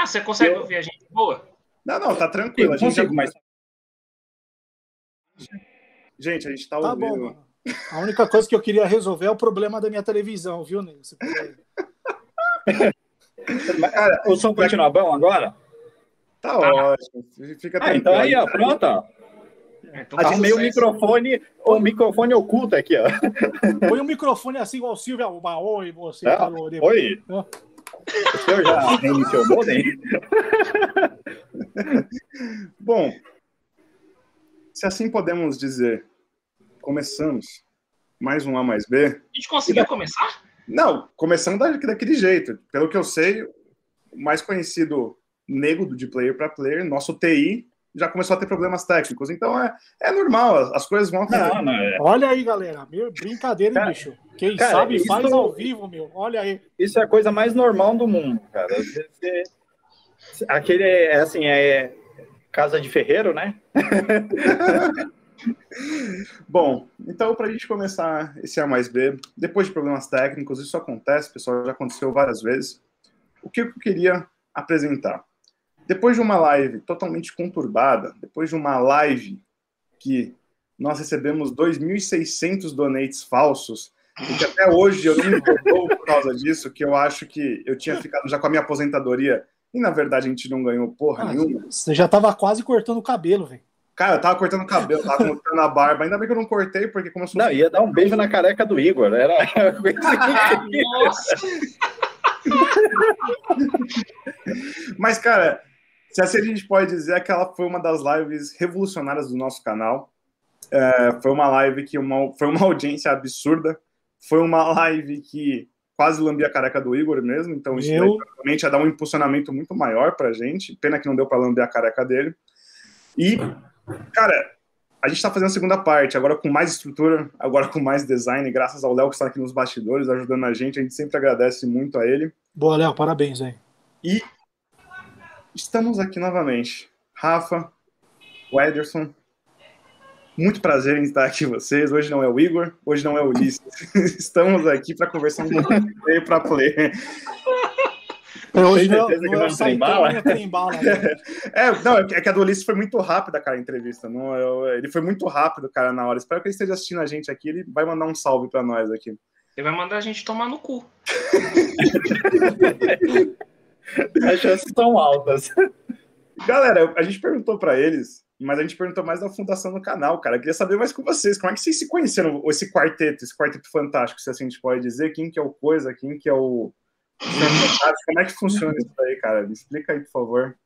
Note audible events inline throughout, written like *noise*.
Ah, você consegue eu... ouvir a gente boa? Não, não, tá tranquilo. Eu a gente consigo, já... mas... Gente, a gente tá, tá ouvindo. Bom, a única coisa que eu queria resolver é o problema da minha televisão, viu, Nego? *laughs* Cara, o som continua bom agora? Tá ótimo. Fica ah, então aí, ó, pronto, ó. Então, a gente tem o microfone, o microfone oculto aqui, ó. *laughs* Põe um microfone assim igual o Silvio uma oi, você ah, falou. Depois. Oi. Ah. O senhor já *laughs* reiniciou o modem? Bom, se assim podemos dizer, começamos mais um A mais B. A gente conseguiu da... começar? Não, começando daquele jeito. Pelo que eu sei, o mais conhecido nego de player para player, nosso TI, já começou a ter problemas técnicos. Então é, é normal, as coisas vão acontecer. Não, é. Olha aí, galera. Meu, brincadeira, cara, bicho. Quem cara, sabe isso, faz ao vivo, meu. Olha aí. Isso é a coisa mais normal do mundo, cara. Aquele é assim, é casa de ferreiro, né? *laughs* Bom, então para a gente começar esse A mais B, depois de problemas técnicos, isso acontece, pessoal, já aconteceu várias vezes. O que eu queria apresentar? Depois de uma live totalmente conturbada, depois de uma live que nós recebemos 2.600 donates falsos, e que até hoje eu não me importou por causa disso, que eu acho que eu tinha ficado já com a minha aposentadoria, e na verdade a gente não ganhou porra ah, nenhuma. Você já tava quase cortando o cabelo, velho. Cara, eu tava cortando o cabelo, tava cortando a barba. Ainda bem que eu não cortei, porque como eu sou. Não, ia dar um beijo na careca do Igor. Era *laughs* Nossa! Mas, cara, se assim a gente pode dizer é que ela foi uma das lives revolucionárias do nosso canal. É, foi uma live que uma, foi uma *laughs* audiência absurda. Foi uma live que quase lambia a careca do Igor mesmo. Então, isso eu... realmente ia dar um impulsionamento muito maior pra gente. Pena que não deu para lamber a careca dele. E Cara, a gente está fazendo a segunda parte, agora com mais estrutura, agora com mais design, graças ao Léo que está aqui nos bastidores ajudando a gente. A gente sempre agradece muito a ele. Boa, Léo, parabéns aí. E estamos aqui novamente. Rafa, o Ederson, muito prazer em estar aqui com vocês. Hoje não é o Igor, hoje não é o Ulisses. *laughs* Estamos aqui para conversar um pouco para player. Hoje não, não, não bala? Tem bala né? *laughs* é, não, é que a do Ulisses foi muito rápida, cara, a entrevista. Não, eu, ele foi muito rápido, cara, na hora. Espero que ele esteja assistindo a gente aqui. Ele vai mandar um salve para nós aqui. Ele vai mandar a gente tomar no cu. *laughs* As chances são altas. Galera, a gente perguntou para eles, mas a gente perguntou mais da fundação do canal, cara. Eu queria saber mais com vocês. Como é que vocês se conheceram, esse quarteto, esse quarteto fantástico, se assim a gente pode dizer? Quem que é o Coisa, quem que é o como é que funciona isso aí, cara? Me explica aí, por favor.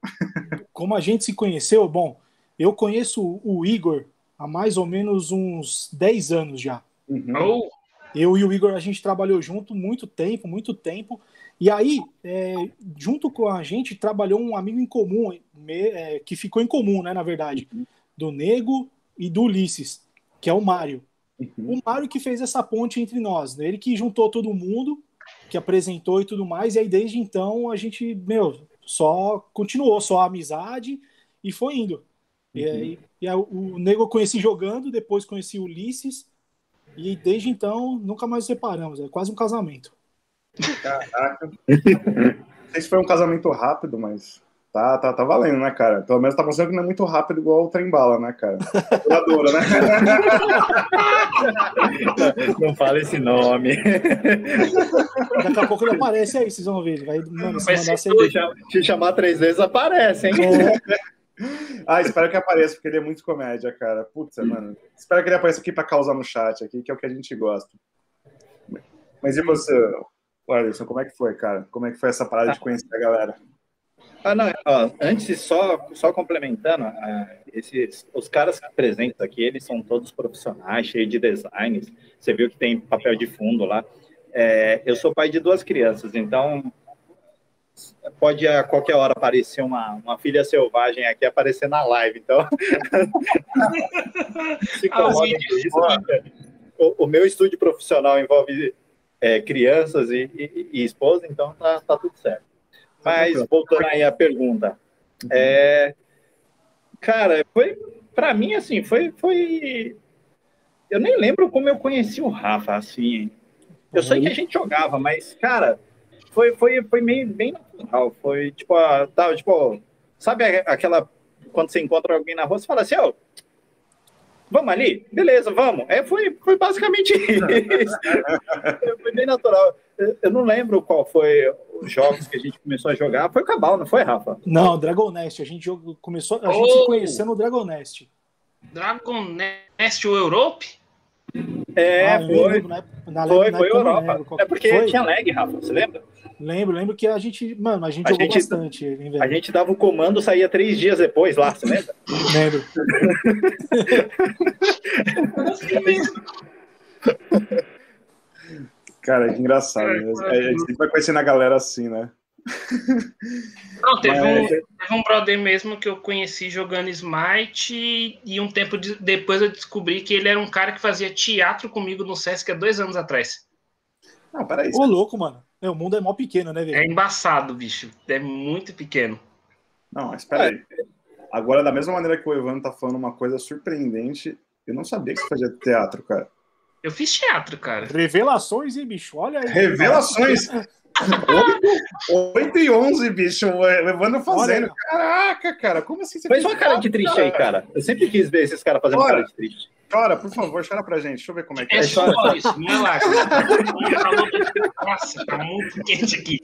Como a gente se conheceu? Bom, eu conheço o Igor há mais ou menos uns 10 anos já. Uhum. Oh. Eu e o Igor, a gente trabalhou junto muito tempo, muito tempo. E aí, é, junto com a gente, trabalhou um amigo em comum, é, que ficou em comum, né, na verdade, uhum. do Nego e do Ulisses, que é o Mário. Uhum. O Mário que fez essa ponte entre nós, né? ele que juntou todo mundo que apresentou e tudo mais. E aí, desde então, a gente, meu, só continuou, só a amizade e foi indo. Uhum. E aí, e aí, o Nego eu conheci jogando, depois conheci o Ulisses, e desde então nunca mais nos separamos. É quase um casamento. Caraca. Não sei se foi um casamento rápido, mas Tá, tá, tá valendo, né, cara? Pelo menos tá mostrando que não é muito rápido igual o trem bala, né, cara? Duradouro, né? *laughs* Não fala esse nome. Daqui a pouco ele aparece aí, vocês vão ver. vai, mano, se mandar se, se chamar três vezes, aparece, hein? É. Ah, espero que apareça, porque ele é muito comédia, cara. Putz, mano. Espero que ele apareça aqui pra causar no chat, aqui, que é o que a gente gosta. Mas e você, Alisson, como é que foi, cara? Como é que foi essa parada de conhecer a galera? Ah, não, ó, antes, só, só complementando, uh, esses, os caras que apresentam aqui, eles são todos profissionais, cheios de designs. Você viu que tem papel de fundo lá. É, eu sou pai de duas crianças, então pode a qualquer hora aparecer uma, uma filha selvagem aqui aparecer na live. Então, *laughs* se ah, isso, o, o, meu estúdio profissional envolve é, crianças e, e, e esposa, então tá, tá tudo certo. Mas, voltando aí à pergunta. É, cara, foi. Para mim, assim, foi, foi. Eu nem lembro como eu conheci o Rafa, assim. Eu sei que a gente jogava, mas, cara, foi, foi, foi meio, bem natural. Foi tipo, a, tipo, sabe aquela. Quando você encontra alguém na rua, você fala assim, ó. Oh, vamos ali? Beleza, vamos. É, foi, foi basicamente *laughs* isso. foi bem natural. Eu não lembro qual foi os jogos que a gente começou a jogar. Foi o Cabal, não foi, Rafa? Não, Dragon Nest. A gente jogou, começou, a gente oh! se conheceu no Dragon Nest. Dragon Nest Europe? É, ah, foi. Na, na, foi, na foi Europa. É porque foi? tinha lag, Rafa, você lembra? Lembro, lembro que a gente, mano, a gente a jogou gente, bastante. Hein, a gente dava o comando, saía três dias depois lá, você lembra? Lembro. *laughs* Cara, que engraçado. Né? A gente sempre vai conhecendo a galera assim, né? Não, teve, Mas... um, teve um brother mesmo que eu conheci jogando Smite e um tempo de, depois eu descobri que ele era um cara que fazia teatro comigo no Sesc há dois anos atrás. Não, peraí. Ô, louco, mano. É, o mundo é mó pequeno, né, velho? É embaçado, bicho. É muito pequeno. Não, mas peraí. Agora, da mesma maneira que o Evandro tá falando uma coisa surpreendente, eu não sabia que você fazia teatro, cara. Eu fiz teatro, cara. Revelações, hein, bicho? Olha aí. Revelações! 8, e 11, bicho. O Evandro fazendo. Olha. Caraca, cara, como assim você Faz uma cara de triste cara? aí, cara. Eu sempre quis ver esses caras fazendo Olha, cara de triste. Chora, por favor, chora pra gente. Deixa eu ver como é que é. É só isso, não é lá. Nossa, tá muito quente aqui.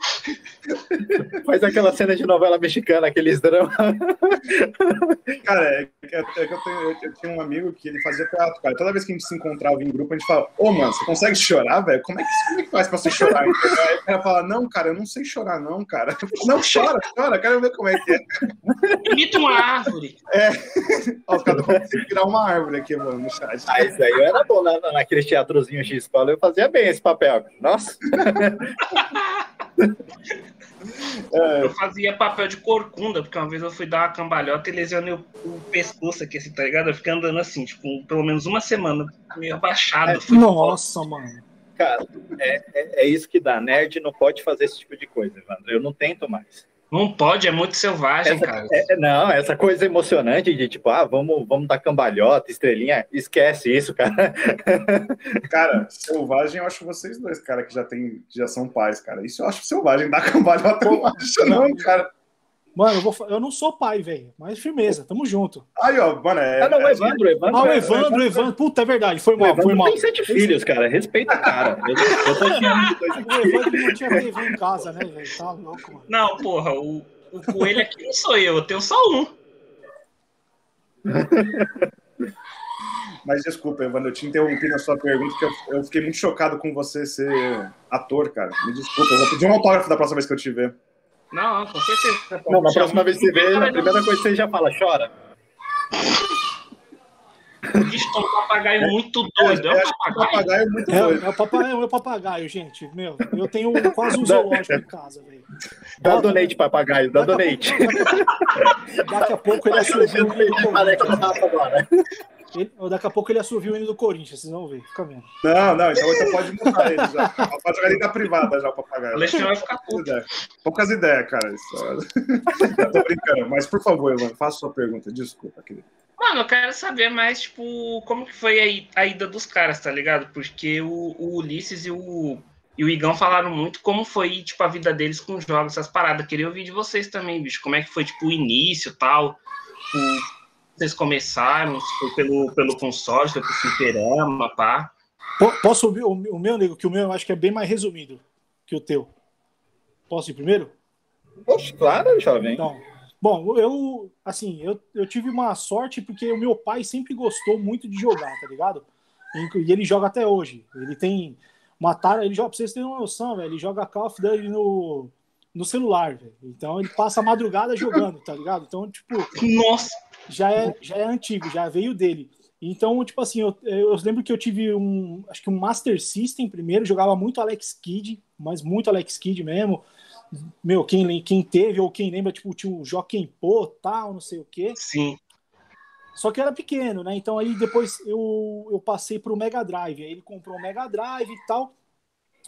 Faz aquela cena de novela mexicana, aqueles dramas. Cara, é, é, é que eu, tenho, eu, eu, tinha um amigo que ele fazia teatro, cara. Toda vez que a gente se encontrava em grupo, a gente fala, ô, oh, mano, você consegue chorar, velho? Como, é que, como é que faz pra você chorar? Aí o cara fala, não, cara, eu não sei chorar, não, cara. Não, chora, chora, quero ver como é que é. Imita uma árvore. É. *laughs* Ó, os caras vão virar uma árvore aqui, mano. Ah, isso aí eu era bom na, naquele teatrozinho de escola, eu fazia bem esse papel. Nossa! *laughs* É. Eu fazia papel de corcunda, porque uma vez eu fui dar uma cambalhota e lesionei o, o pescoço aqui, assim, tá ligado? Eu fiquei andando assim, tipo, pelo menos uma semana, meio abaixado. É, nossa, mano. Cara, é, é, é, isso que dá. Nerd não pode fazer esse tipo de coisa, Evandro. Eu não tento mais. Não pode, é muito selvagem, essa, cara. É, não, essa coisa emocionante de tipo, ah, vamos, vamos dar cambalhota, estrelinha, esquece isso, cara. *laughs* Cara, selvagem eu acho vocês dois, cara, que já tem, já são pais, cara. Isso eu acho selvagem, dar cambalhota eu não acho, não, cara. Mano, eu, vou, eu não sou pai, velho. Mas firmeza, tamo junto. Aí, ó, mano, é. Ah, não, o Evandro, Evandro. Ah, o Evandro, o Evandro. Puta, é verdade, foi mal, foi mal. tem sete filhos, cara. Respeita a cara. Eu, eu tô *laughs* O Evandro não tinha TV em casa, né, velho? Tá louco, mano. Não, porra, o, o coelho aqui não sou eu, eu tenho só um. *laughs* Mas desculpa, Evandro, eu te interrompi na sua pergunta, porque eu, eu, fiquei muito chocado com você ser ator, cara. Me desculpa, eu vou pedir um autógrafo da próxima vez que eu te ver. Não, com certeza. Não, na próxima vez que você vê, a primeira coisa que você já fala, chora. Bicho, um papagaio muito doido. É, é um papagaio. papagaio muito doido. É, é, o papagaio, é o papagaio, gente. Meu, eu tenho quase um zoológico em casa, velho. Dá donate, papagaio, dá donate. Daqui a pouco ele do ele, daqui a pouco ele assoviu o hino do Corinthians, vocês vão ver. Fica vendo. Não, não, então você pode mudar ele já. Pode jogar ele na privada já, o papagaio. O Alexandre vai ficar puto. Poucas ideias, cara. Isso. *laughs* Tô brincando, mas por favor, mano, faça sua pergunta. Desculpa, querido. Mano, eu quero saber mais, tipo, como que foi a, a ida dos caras, tá ligado? Porque o, o, Ulisses e o, e o Igão falaram muito como foi, tipo, a vida deles com jogos, essas paradas. Queria ouvir de vocês também, bicho. Como é que foi, tipo, o início tal. O, vocês começaram, se foi pelo, pelo console, foi pro fliperama, pá. Posso ouvir o, o meu, nego? Que o meu eu acho que é bem mais resumido que o teu. Posso ir primeiro? Poxa, claro, jovem. Então, Bom, eu, assim, eu, eu tive uma sorte porque o meu pai sempre gostou muito de jogar, tá ligado? E ele joga até hoje. Ele tem uma tara, ele joga, pra vocês terem uma noção, velho, ele joga Call of Duty no, no celular, velho. Então ele passa a madrugada jogando, tá ligado? Então, tipo. Nossa! Já é, já é antigo, já veio dele. Então, tipo assim, eu, eu lembro que eu tive um. Acho que um Master System primeiro, jogava muito Alex Kidd, mas muito Alex Kidd mesmo meu, quem, quem teve ou quem lembra, tipo, tinha o Joaquim Pô, tal, não sei o quê. Sim. Só que era pequeno, né? Então aí depois eu, eu passei pro Mega Drive. Aí ele comprou o Mega Drive e tal.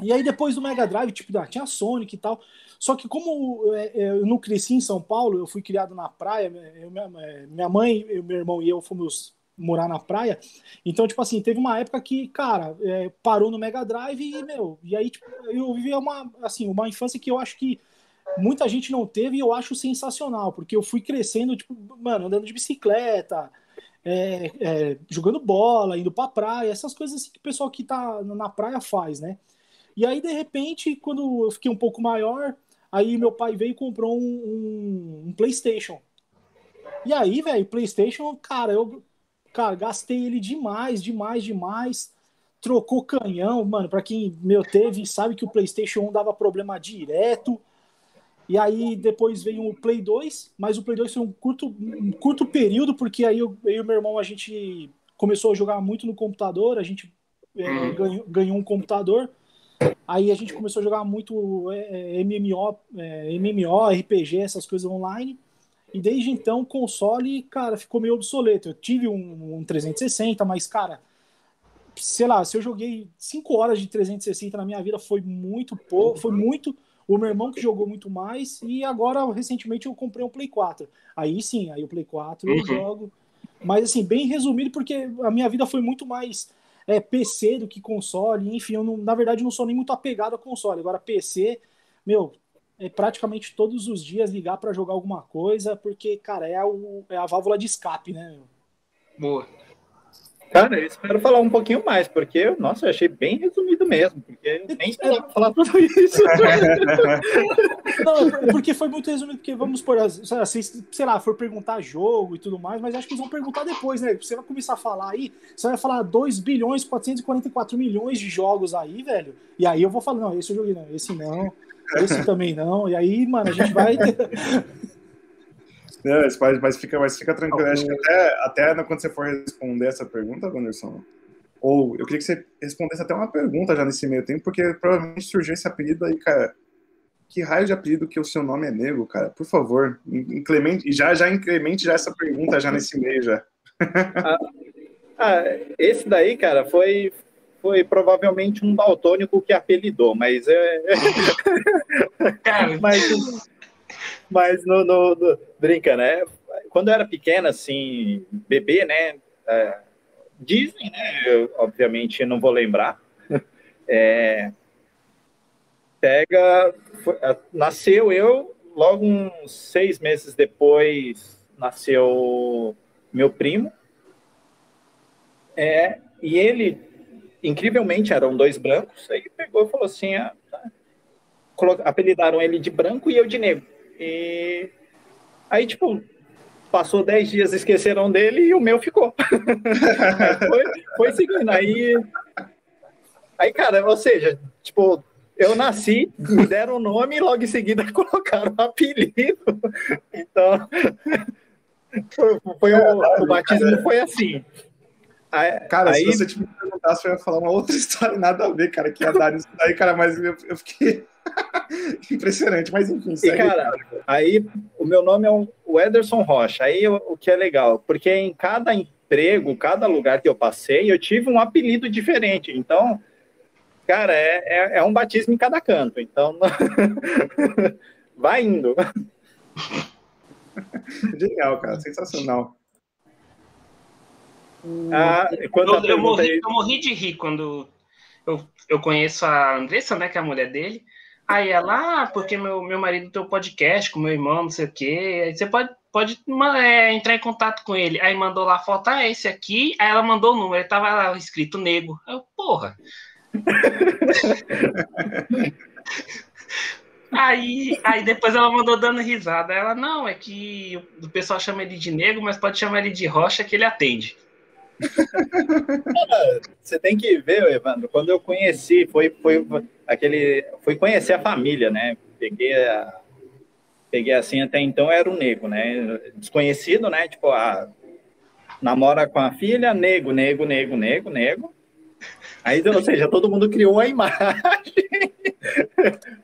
E aí depois do Mega Drive, tipo, ah, tinha Sonic e tal. Só que como é, é, eu não cresci em São Paulo, eu fui criado na praia, eu, minha, é, minha mãe, meu irmão e eu fomos morar na praia. Então, tipo assim, teve uma época que, cara, é, parou no Mega Drive e, meu, e aí tipo, eu vivi uma, assim, uma infância que eu acho que muita gente não teve e eu acho sensacional, porque eu fui crescendo, tipo, mano, andando de bicicleta, é, é, jogando bola, indo pra praia, essas coisas assim que o pessoal que tá na praia faz, né? E aí, de repente, quando eu fiquei um pouco maior, aí meu pai veio e comprou um, um, um PlayStation. E aí, velho, PlayStation, cara, eu cara, gastei ele demais, demais, demais. Trocou canhão, mano. Para quem meu teve, sabe que o PlayStation 1 dava problema direto. E aí depois veio o Play 2, mas o Play 2 foi um curto, um curto período, porque aí eu, eu e meu irmão a gente começou a jogar muito no computador, a gente é, uhum. ganhou, ganhou, um computador. Aí a gente começou a jogar muito é, é MMO, é, MMO, RPG, essas coisas online. E desde então o console, cara, ficou meio obsoleto. Eu tive um, um 360, mas, cara, sei lá, se eu joguei 5 horas de 360 na minha vida, foi muito pouco, foi muito. O meu irmão que jogou muito mais, e agora, recentemente, eu comprei um Play 4. Aí sim, aí o Play 4 eu uhum. jogo. Mas, assim, bem resumido, porque a minha vida foi muito mais é, PC do que console. Enfim, eu não, na verdade, não sou nem muito apegado a console. Agora, PC, meu, é praticamente todos os dias ligar para jogar alguma coisa, porque, cara, é, o, é a válvula de escape, né? Boa. Cara, eu espero falar um pouquinho mais, porque, nossa, eu achei bem resumido mesmo, porque nem esperava falar tudo isso. Não, porque foi muito resumido, porque vamos por, se, sei lá, for perguntar jogo e tudo mais, mas acho que eles vão perguntar depois, né? Você vai começar a falar aí, você vai falar 2 bilhões 444 milhões de jogos aí, velho, e aí eu vou falar, não, esse eu joguei não, esse não, esse também não, e aí, mano, a gente vai... Não, mas, mas, fica, mas fica tranquilo. Acho que até, até quando você for responder essa pergunta, Wanderson, ou eu queria que você respondesse até uma pergunta já nesse meio tempo, porque provavelmente surgiu esse apelido aí, cara. Que raio de apelido que o seu nome é nego, cara? Por favor, incremente, já, já incremente já essa pergunta já nesse meio já. *laughs* Ah, ah, esse daí, cara, foi, foi provavelmente um daltônico que apelidou, mas é. *laughs* *laughs* mas mas no, no, no, brinca, né? Quando eu era pequena, assim, bebê, né? É, dizem, né? Eu, obviamente não vou lembrar. *laughs* É, pega, foi, nasceu eu, logo uns seis meses depois nasceu meu primo. É, e ele, incrivelmente, eram dois brancos. Aí pegou e falou assim: ah, tá. apelidaram ele de branco e eu de negro. E aí, tipo, passou 10 dias, esqueceram dele e o meu ficou. *laughs* foi, foi seguindo. Aí, aí, cara, ou seja, tipo, eu nasci, me deram o nome e logo em seguida *laughs* colocaram o apelido. Então, *laughs* foi, foi o, o batismo foi assim. Aí, cara, aí... se você te perguntasse, eu ia falar uma outra *laughs* história, nada a ver, cara, que ia dar isso daí, cara, mas eu, eu fiquei *laughs* impressionante, mas enfim. E, cara, aí o meu nome é o Ederson Rocha, aí o, o que é legal, porque em cada emprego, cada lugar que eu passei, eu tive um apelido diferente, então, cara, é, é, é um batismo em cada canto, então, *laughs* vai indo. Legal, cara, sensacional. Ah, eu, eu, morri, eu, morri, de rir quando eu, eu conheço a Andressa, né, que é a mulher dele. Aí ela, ah, porque meu, meu marido tem um podcast com meu irmão, não sei o quê. Aí você pode, pode é, entrar em contato com ele. Aí mandou lá a foto, ah, é esse aqui. Aí ela mandou o número, ele tava lá escrito nego. Eu, porra. *laughs* Aí, aí depois ela mandou dando risada. Ela, não, é que o pessoal chama ele de negro, mas pode chamar ele de rocha que ele atende. *laughs* Você tem que ver, Evandro, quando eu conheci, foi, foi aquele. Fui conhecer a família, né? Peguei a, Peguei assim, até então era um nego, né? Desconhecido, né? Tipo, a, namora com a filha, nego, nego, nego, nego, nego. Aí, ou seja, todo mundo criou a imagem. *laughs*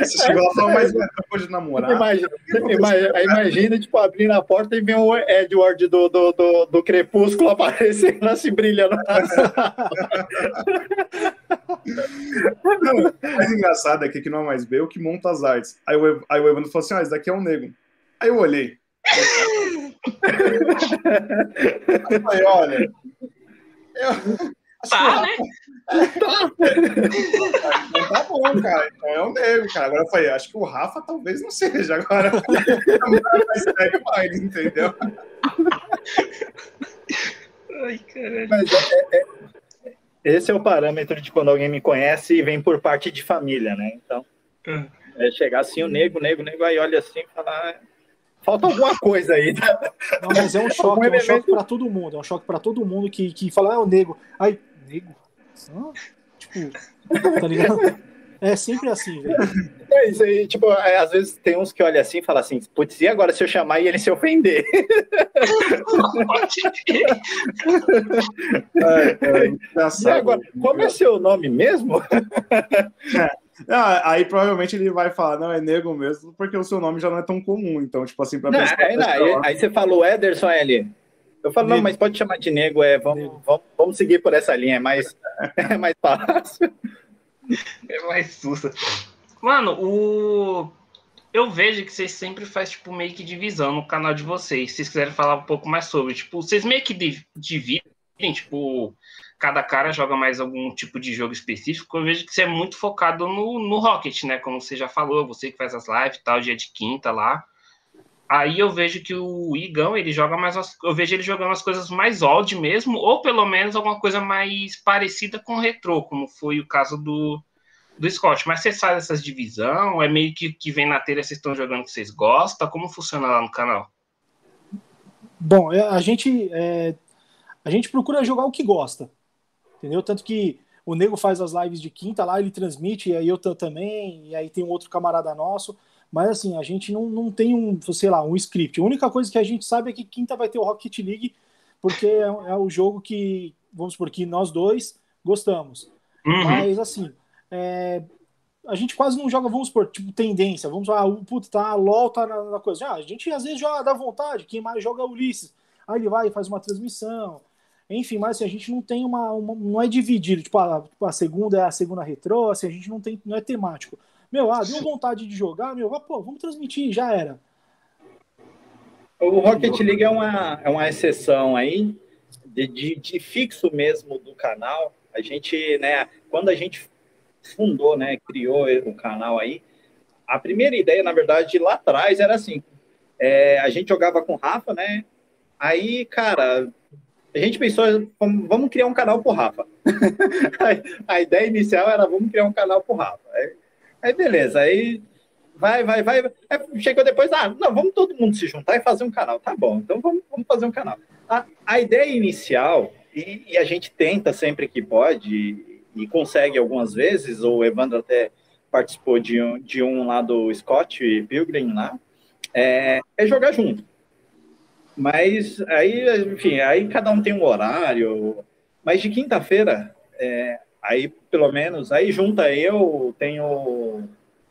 Você chegou lá falar mais depois de namorar. Imagina, imagina, imagina, tipo, abrindo a porta e vem o Edward do, do, do, do Crepúsculo aparecendo assim, brilhando. Não, o mais engraçado é que aqui não é mais B, o que monta as artes. Aí o, aí o Evandro falou assim: ah, esse daqui é um negro. Aí eu olhei. *laughs* Eu falei, olha. Eu, Tá, né? Não tá bom, cara. Então é o nego, cara. Agora eu falei, acho que o Rafa talvez não seja. Agora *laughs* mais mais, entendeu? Ai, caralho. Mas é- é- esse é o parâmetro de quando alguém me conhece e vem por parte de família, né? Então, Hum. é chegar assim, o nego, o nego, o nego, aí olha assim e falar. "Ah, Falta alguma coisa aí. tá?" Não, mas *laughs* é um choque, é um choque pra todo mundo. É um choque pra todo mundo que, que fala, ah, o nego. Ai, nego? Tipo, *laughs* tá ligado? É sempre assim, velho. É isso aí, tipo, é, às vezes tem uns que olham assim e falam assim, putz, e agora se eu chamar e ele se ofender? *laughs* *laughs* É, é, E agora, como é seu nome mesmo? Ah, aí provavelmente ele vai falar, não, é nego mesmo, porque o seu nome já não é tão comum. Então, tipo assim, pra Não, pessoa- aí, não, aí- aí você falou Ederson L. Eu falo, não, mas pode chamar de nego, é, vamos, vamos, vamos seguir por essa linha, é mais, *laughs* é mais fácil. É mais sussa. Mano, o. Eu vejo que vocês sempre fazem, tipo, meio que divisão no canal de vocês. Se vocês quiserem falar um pouco mais sobre, tipo, vocês meio que div- dividem, tipo, cada cara joga mais algum tipo de jogo específico. Eu vejo que você é muito focado no, no Rocket, né? Como você já falou, você que faz as lives e tal, dia de quinta lá. Aí eu vejo que o Igão, ele joga mais. Eu vejo ele jogando as coisas mais old mesmo, ou pelo menos alguma coisa mais parecida com retrô, como foi o caso do, do Scott. Mas vocês fazem essas divisão? É meio que que vem na telha, vocês estão jogando que vocês gostam? Como funciona lá no canal? Bom, é, a gente, é, a gente procura jogar o que gosta, entendeu? Tanto que o Nego faz as lives de quinta lá, ele transmite, e aí eu também, e aí tem um outro camarada nosso, mas assim, a gente não, não tem um, sei lá, um script. A única coisa que a gente sabe é que quinta vai ter o Rocket League, porque é, é o jogo que, vamos por que nós dois gostamos. Uhum. Mas assim, é, a gente quase não joga, vamos por tipo tendência. Vamos lá, o puto tá, a LOL tá na, na coisa. Ah, a gente às vezes joga dá vontade, quem mais joga é Ulisses. Aí ele vai e faz uma transmissão. Enfim, mas assim, a gente não tem uma, uma- Não é dividido, tipo a, tipo, a segunda é a segunda retrô, assim, a gente não tem. Não é temático. Meu, ah, deu vontade de jogar, meu, ah, pô, vamos transmitir, já era. O Rocket League é uma, é uma exceção aí, de, de, de fixo mesmo do canal. A gente, né, quando a gente fundou, né, criou o canal aí, a primeira ideia, na verdade, lá atrás era assim, é, a gente jogava com o Rafa, né, aí, cara, a gente pensou, vamos criar um canal pro Rafa. *laughs* a ideia inicial era, vamos criar um canal pro Rafa. Aí, beleza, aí vai, vai, vai. Aí chegou depois, ah, não, vamos todo mundo se juntar e fazer um canal. Tá bom, então vamos, vamos fazer um canal. A, a ideia inicial, e, e a gente tenta sempre que pode, e, e consegue algumas vezes, o Evandro até participou de um, de um lá do Scott Pilgrim lá, é, é jogar junto. Mas aí, enfim, aí cada um tem um horário. Mas de quinta-feira, é, aí pelo menos, aí junta eu, tenho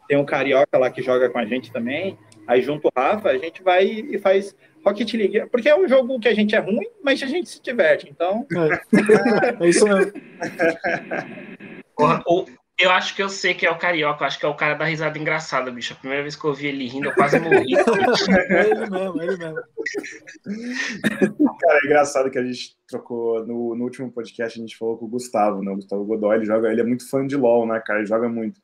tem um carioca lá que joga com a gente também. Aí junto o Rafa, a gente vai e faz Rocket League. Porque é um jogo que a gente é ruim, mas a gente se diverte. Então, É, é isso mesmo. *laughs* O- eu acho que eu sei que é o Carioca, eu acho que é o cara da risada engraçada, bicho. A primeira vez que eu vi ele rindo, eu quase morri. É *laughs* ele mesmo, é ele mesmo. Cara, é engraçado que a gente trocou no, no último podcast, a gente falou com o Gustavo, né? O Gustavo Godoy, ele joga, ele é muito fã de LoL, né, cara? Ele joga muito.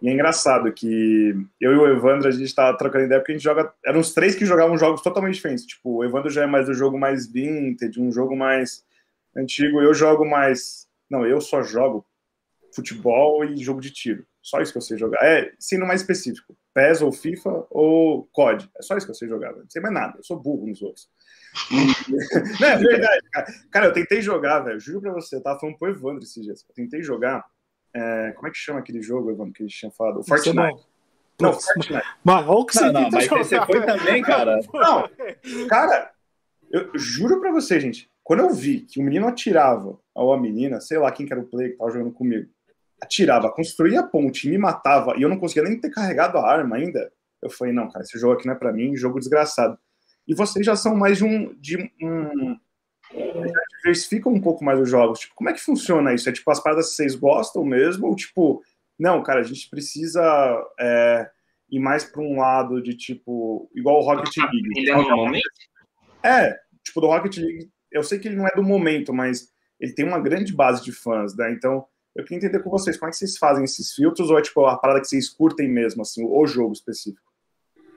E é engraçado que eu e o Evandro, a gente tava trocando ideia porque a gente joga. Eram os três que jogavam jogos totalmente diferentes. Tipo, o Evandro já é mais do jogo mais vintage, um jogo mais antigo. Eu jogo mais. Não, eu só jogo futebol e jogo de tiro. Só isso que eu sei jogar. É, sendo mais específico. PES ou FIFA ou COD. É só isso que eu sei jogar. velho. Não sei mais nada. Eu sou burro nos outros. E- *laughs* Não, é verdade, cara. Cara, eu tentei jogar, velho. Juro pra você. Eu tava falando pro Evandro esses dias. Eu tentei jogar. é, como é que chama aquele jogo, Evandro, que gente tinha falado? O é Fortnite. Não, Putz, Fortnite. Mas olha o que você não, não, mas jogar, você foi também, cara. *laughs* Não, cara, eu juro pra você, gente. Quando eu vi que o menino atirava ou a menina, sei lá quem que era o player que tava jogando comigo, atirava, construía a ponte e me matava, e eu não conseguia nem ter carregado a arma ainda, eu falei, não, cara, esse jogo aqui não é pra mim, jogo desgraçado. E vocês já são mais de um. De um já diversificam um pouco mais os jogos. Tipo, como é que funciona isso? É tipo as paradas que vocês gostam mesmo? Ou tipo, não, cara, a gente precisa é, ir mais pra um lado de tipo, igual o Rocket League. Ele é no momento? É, tipo, do Rocket League, eu sei que ele não é do momento, mas ele tem uma grande base de fãs, né? Então, eu queria entender com vocês, como é que vocês fazem esses filtros, ou é tipo a parada que vocês curtem mesmo, assim, o jogo específico?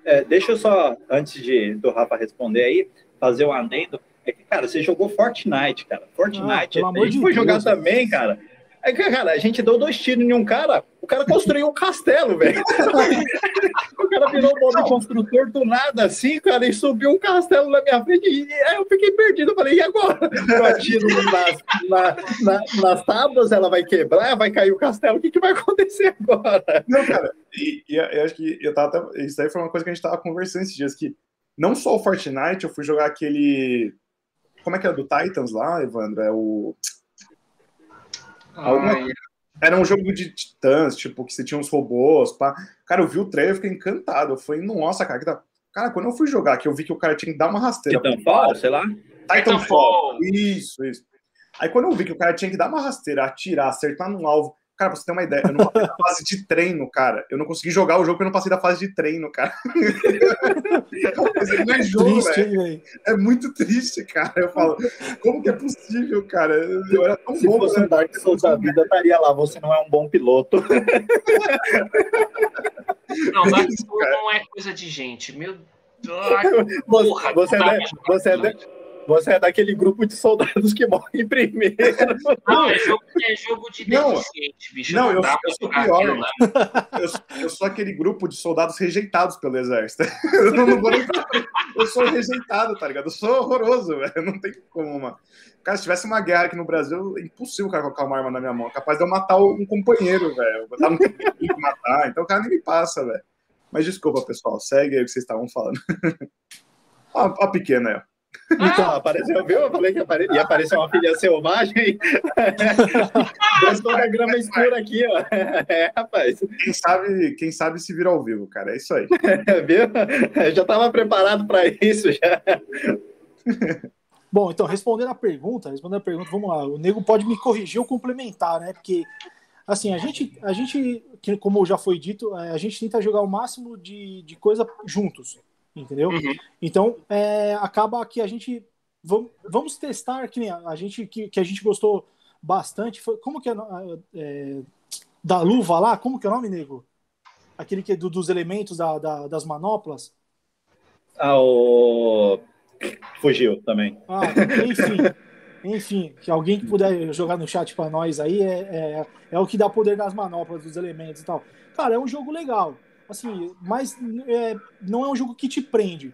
É, deixa eu só, antes de, do Rafa responder aí, fazer um adendo. É que, cara, você jogou Fortnite, cara. Fortnite, ah, a gente de foi Deus, jogar também, cara. É que, cara, a gente deu dois tiros em um cara, cara construiu um castelo, velho. o cara virou um construtor do nada, assim, cara, e subiu um castelo na minha frente. E aí eu fiquei perdido. Eu falei, e agora? Eu atiro nas, na, na, nas tábuas, ela vai quebrar, vai cair o castelo. O que, que vai acontecer agora? Não, cara, e, e eu acho que eu tava até, Isso aí foi uma coisa que a gente tava conversando esses dias, que não só o Fortnite, eu fui jogar aquele. Como é que é do Titans lá, Evandro? É o. Alguma... Era um jogo de titãs, tipo, que você tinha uns robôs, pá. Cara, eu vi o trailer, eu fiquei encantado. Eu falei, nossa, cara, que tá... Cara, quando eu fui jogar, que eu vi que o cara tinha que dar uma rasteira. Titanfall, sei lá. Titanfall. Isso, isso. Aí quando eu vi que o cara tinha que dar uma rasteira, atirar, acertar num alvo, Cara, pra você ter uma ideia, eu não passei da fase de treino, cara. Eu não consegui jogar o jogo porque eu não passei da fase de treino, cara. *laughs* não é jogo, triste, velho. É muito triste, cara. Eu falo, como que é possível, cara? Eu era tão Se bom. Se fosse um Dark Souls da vida, estaria lá. Você não é um bom piloto. *laughs* Não, Dark Souls não é coisa de gente. Meu *laughs* Porra, você, é, você, é, você é daquele grupo de soldados que morrem primeiro. Não, é jogo, é jogo de deficiente, bicho. Não, eu, eu sou pior. Né? eu, eu, sou aquele grupo de soldados rejeitados pelo exército. *laughs* Eu não, não vou nem Eu sou rejeitado, tá ligado? Eu sou horroroso, velho. Não tem como, mano. Cara, se tivesse uma guerra aqui no Brasil, é impossível o cara colocar uma arma na minha mão. É capaz de eu matar um companheiro, velho. Botar no *laughs* que matar. Então o cara nem me passa, velho. Mas desculpa, pessoal. Segue aí o que vocês estavam falando. *laughs* Ó, a pequena *laughs* Então, apareceu, viu? Eu falei que apare... ia aparecer uma filha selvagem. *laughs* Estou com a grama escura aqui, ó. *laughs* É, rapaz. Quem sabe, quem sabe se vira ao vivo, cara. É isso aí. viu? Eu já estava preparado para isso já. Bom, então, respondendo a pergunta, respondendo a pergunta, vamos lá. O nego pode me corrigir ou complementar, né? Porque, assim, a gente, a gente como já foi dito, a gente tenta jogar o máximo de, de coisa juntos entendeu? Uhum. Então, é, acaba que a gente vamos, vamos testar que a gente que, que a gente gostou bastante foi como que é, é, da luva lá, como que é o nome, nego? Aquele que é do, dos elementos da, da, das manoplas. Ah, o fugiu também. Ah, enfim. Enfim, que alguém que puder jogar no chat para nós aí é, é, é, o que dá poder das manoplas, dos elementos e tal. Cara, é um jogo legal assim, mas é, não é um jogo que te prende.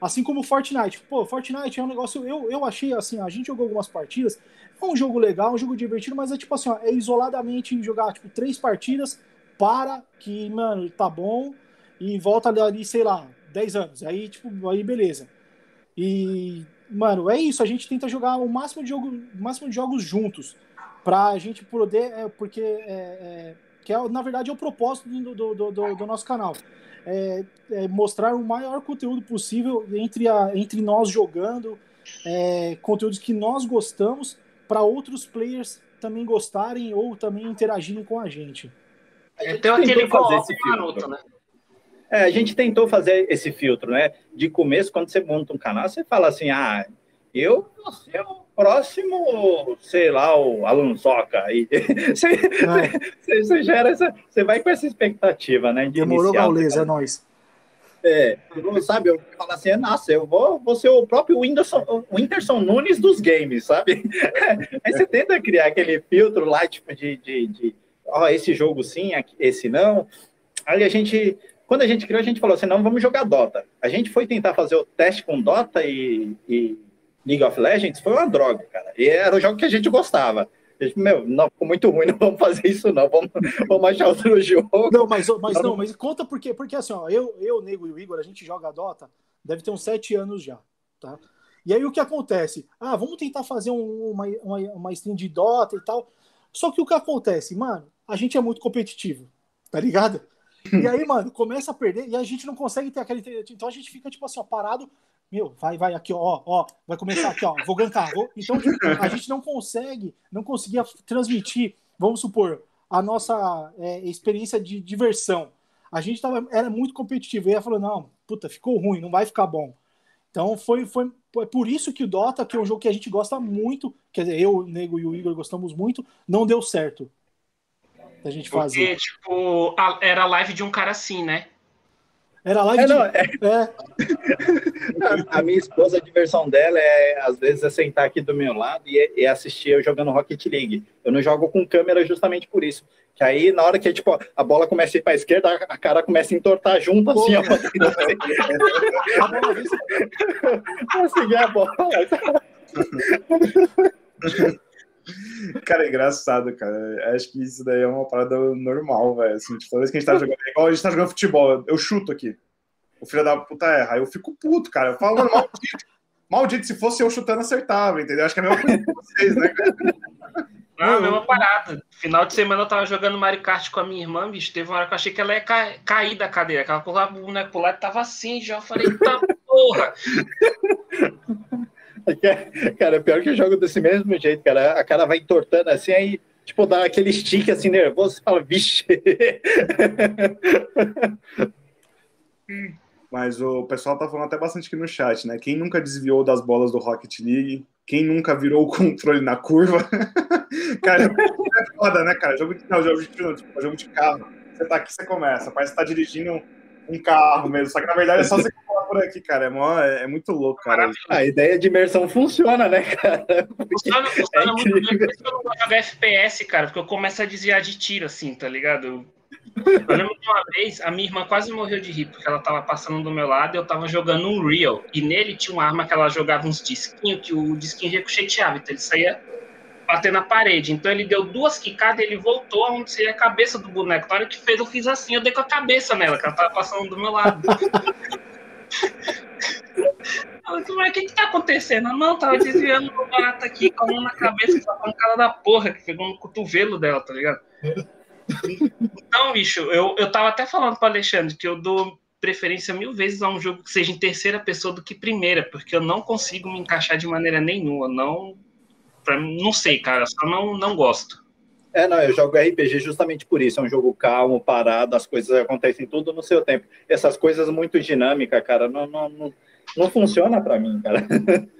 Assim como Fortnite. Pô, Fortnite é um negócio. Eu, eu achei assim, a gente jogou algumas partidas. É um jogo legal, um jogo divertido, mas é tipo assim, ó, é isoladamente jogar tipo três partidas, para que, mano, tá bom, e volta ali, sei lá, 10 anos. Aí, tipo, aí beleza. E, mano, é isso, a gente tenta jogar o máximo de, jogo, máximo de jogos juntos. Pra gente poder. É, porque é, é que é, na verdade é o propósito do, do, do, do nosso canal. É, é, mostrar o maior conteúdo possível entre, a, entre nós jogando, é, conteúdos que nós gostamos, para outros players também gostarem ou também interagirem com a gente. Então aquele fazer esse filtro. né? É, a gente tentou fazer esse filtro, né? De começo, quando você monta um canal, você fala assim, ah, eu vou ser o próximo, sei lá, o Alonsoca aí. *laughs* Você, você, você, gera essa. Você vai com essa expectativa, né? De Demorou, Gaules, é nóis. É, sabe, eu falo assim, nossa, eu vou, vou ser o próprio Whindersson, o Whindersson Nunes dos games, sabe? *laughs* Aí você tenta criar aquele filtro lá, tipo, de, de, de ó, esse jogo sim, esse não. Aí a gente, quando a gente criou, a gente falou assim, não, vamos jogar Dota. A gente foi tentar fazer o teste com Dota e, e League of Legends foi uma droga, cara. E era o jogo que a gente gostava. Meu, não, ficou muito ruim, não vamos fazer isso, não. Vamos, vamos achar outro *laughs* jogo. Não, mas, mas não, mas conta por quê? Porque assim, ó, eu, eu, Nego e o Igor, a gente joga Dota, deve ter uns sete anos já, tá? E aí o que acontece? Ah, vamos tentar fazer um, uma, uma, uma stream de Dota e tal. Só que o que acontece, mano, a gente é muito competitivo, tá ligado? E aí, mano, começa a perder e a gente não consegue ter aquele. Então a gente fica, tipo assim, ó, parado meu, vai, vai aqui, ó, ó, vai começar aqui, ó, vou gankar. Vou... Então, a gente não consegue, não conseguia transmitir, vamos supor, a nossa é, experiência de diversão. A gente tava, era muito competitivo. E ela falou, não, puta, ficou ruim, não vai ficar bom. Então foi, foi é por isso que o Dota, que é um jogo que a gente gosta muito, quer dizer, eu, o Nego e o Igor gostamos muito, não deu certo. A gente fazer. Porque, tipo, a, era a live de um cara assim, né? Era live É, de... não, é. É, *laughs* A minha esposa, a diversão dela é, às vezes, é sentar aqui do meu lado e, e assistir eu jogando Rocket League. Eu não jogo com câmera justamente por isso. Que aí, na hora que tipo, a bola começa a ir para a esquerda, a cara começa a entortar junto, assim, ó. Pra seguir a bola. Cara, é engraçado, cara. Acho que isso daí é uma parada normal, velho. Assim, tipo, toda vez que a gente tá jogando, é igual a gente tá jogando futebol, eu chuto aqui. O filho da puta erra. Aí eu fico puto, cara. Eu falo, mano, maldito. *laughs* Maldito, se fosse eu chutando, acertava, entendeu? Acho que é a mesma coisa com vocês, né, cara? Não, a mesma parada. Final de semana eu tava jogando Mario Kart com a minha irmã, bicho. Teve uma hora que eu achei que ela ia ca- cair da cadeira. Que ela colocava o boneco pro lado e tava assim já. Eu falei, tá porra. Cara, pior que eu jogo desse mesmo jeito, cara. A cara vai entortando assim, aí, tipo, dá aquele stick assim nervoso, você fala, vixe. Mas o pessoal tá falando até bastante aqui no chat, né? Quem nunca desviou das bolas do Rocket League? Quem nunca virou o *laughs* controle na curva? *laughs* cara, é foda, né, cara? Jogo de, não, jogo de, não, tipo, jogo de carro. Você tá aqui, você começa. Parece que tá dirigindo um, carro mesmo. Só que na verdade é só você colar por aqui, cara. É, mó, é, é muito louco, cara. A ideia de imerão funciona, né, cara? Funciona, *laughs* funciona É muito bem. incrível. Por isso que eu não gosto de jogar FPS, cara. Porque eu começo a desviar de tiro, assim, tá ligado? Eu, lembro de uma vez, a minha irmã quase morreu de rir, porque ela tava passando do meu lado e eu tava jogando um Real. E nele tinha uma arma que ela jogava uns disquinhos, que o disquinho ricocheteava. Então ele saía bater na parede. Então ele deu duas quicadas e ele voltou aonde seria a cabeça do boneco. Na hora que fez, eu fiz assim, eu dei com a cabeça nela, que ela tava passando do meu lado. *laughs* Mas o que que tá acontecendo? Não, tava desviando do barato aqui, com a mão na cabeça, com a pancada da porra, que pegou no cotovelo dela, tá ligado? Então, bicho, eu, eu tava até falando pro Alexandre que eu dou preferência mil vezes a um jogo que seja em terceira pessoa do que primeira, porque eu não consigo me encaixar de maneira nenhuma. Não, pra não sei, cara, só não, não gosto. É, não, eu jogo RPG justamente por isso. É um jogo calmo, parado, as coisas acontecem tudo no seu tempo. Essas coisas muito dinâmicas, cara, não, não, não, não funciona pra mim, cara. *laughs*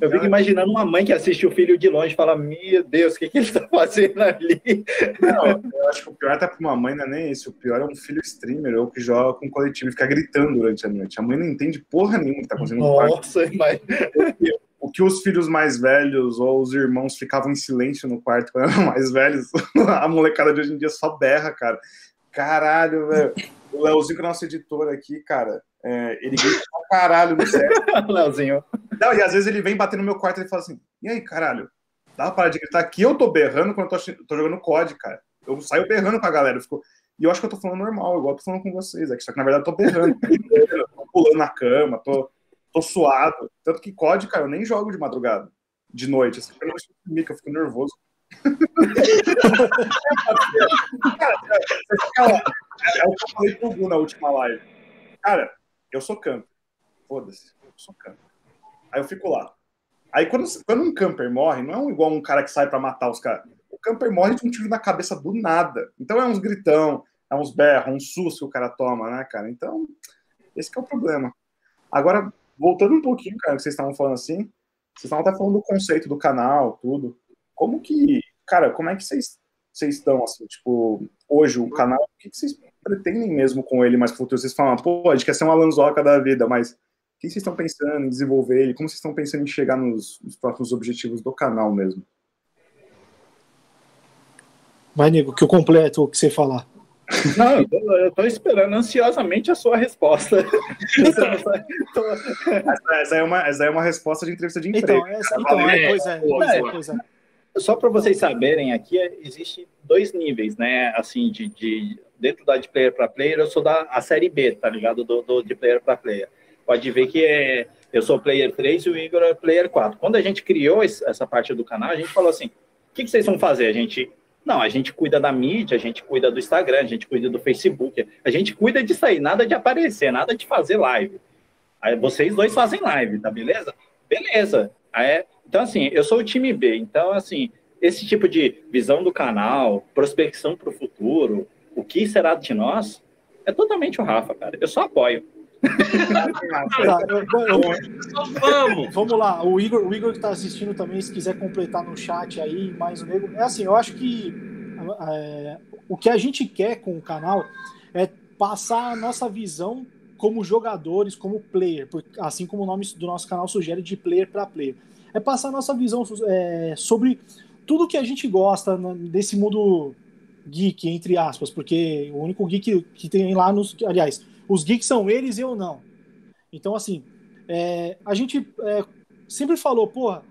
Eu fico imaginando uma mãe que assiste o filho de longe e fala: Meu Deus, o que, que ele está fazendo ali? Não, eu acho que o pior até pra uma mãe não é nem isso. O pior é um filho streamer ou que joga com coletivo e fica gritando durante a noite. A mãe não entende porra nenhuma que tá acontecendo no quarto. Nossa, mas O que os filhos mais velhos ou os irmãos ficavam em silêncio no quarto quando eram mais velhos, *laughs* a molecada de hoje em dia só berra, cara. Caralho, velho. O Leozinho, que é nosso editor aqui, cara, é, ele grita pra caralho no set. *laughs* Leozinho. Não, e às vezes ele vem bater no meu quarto e fala assim: e aí, caralho, dá pra parar de gritar aqui? Eu tô berrando quando eu tô, tô jogando COD, cara. Eu saio berrando com a galera. Eu fico... E eu acho que eu tô falando normal, igual eu tô falando com vocês aqui. Só que na verdade eu tô berrando, tô, pulando na cama, tô, tô suado. Tanto que COD, cara, eu nem jogo de madrugada, de noite. Assim, eu não dormir, que eu fico nervoso. *laughs* cara, você fica lá. É o que eu falei pro Gu na última live. Cara, eu sou camper. Foda-se, eu sou camper. Aí eu fico lá. Aí quando, quando um camper morre, não é igual um cara que sai pra matar os caras. O camper morre de um tiro na cabeça do nada. Então é uns gritão, é uns berros, um susto que o cara toma, né, cara? Então, esse é o problema. Agora, voltando um pouquinho, cara, que vocês estavam falando assim, vocês estavam até falando do conceito do canal, tudo. Como que, cara, como é que vocês, vocês estão, assim, tipo, hoje o canal, o que que vocês pretendem mesmo com ele mais pro futuro? Vocês falam, pô, a gente quer ser uma lanzoca da vida, mas o que vocês estão pensando em desenvolver ele? Como vocês estão pensando em chegar nos, nos próximos objetivos do canal mesmo? Vai, nego, que eu completo o que você falar. Não, eu tô, eu tô esperando ansiosamente a sua resposta. *laughs* Tô- Essa, essa é, uma, essa é uma resposta de entrevista de emprego. Então, essa, então é, pois é, pois é, pois é. Só para vocês saberem aqui, é, existe dois níveis, né? Assim, de, de dentro da de player para player, eu sou da a série B, tá ligado? Do, do de player para player. Pode ver que é, eu sou player 3 e o Igor é player 4. Quando a gente criou essa parte do canal, a gente falou assim: o que, que vocês vão fazer? A gente. Não, a gente cuida da mídia, a gente cuida do Instagram, a gente cuida do Facebook, a gente cuida disso aí, nada de aparecer, nada de fazer live. Aí vocês dois fazem live, tá beleza? Beleza. Aí, é- então, assim, eu sou o time B. Então, assim, esse tipo de visão do canal, prospecção para o futuro, o que será de nós, é totalmente o Rafa, cara. Eu só apoio. tá, eu, eu, vamos! *laughs* Vamos lá, o Igor, o Igor que está assistindo também, se quiser completar no chat aí, mais o nego. É assim, eu acho que é, o que a gente quer com o canal é passar a nossa visão como jogadores, como player, assim como o nome do nosso canal sugere, de player para player. É passar a nossa visão é, sobre tudo que a gente gosta desse mundo geek, entre aspas, porque o único geek que tem lá nos. Aliás, os geeks são eles e eu não. Então, assim, é, a gente é, sempre falou, porra,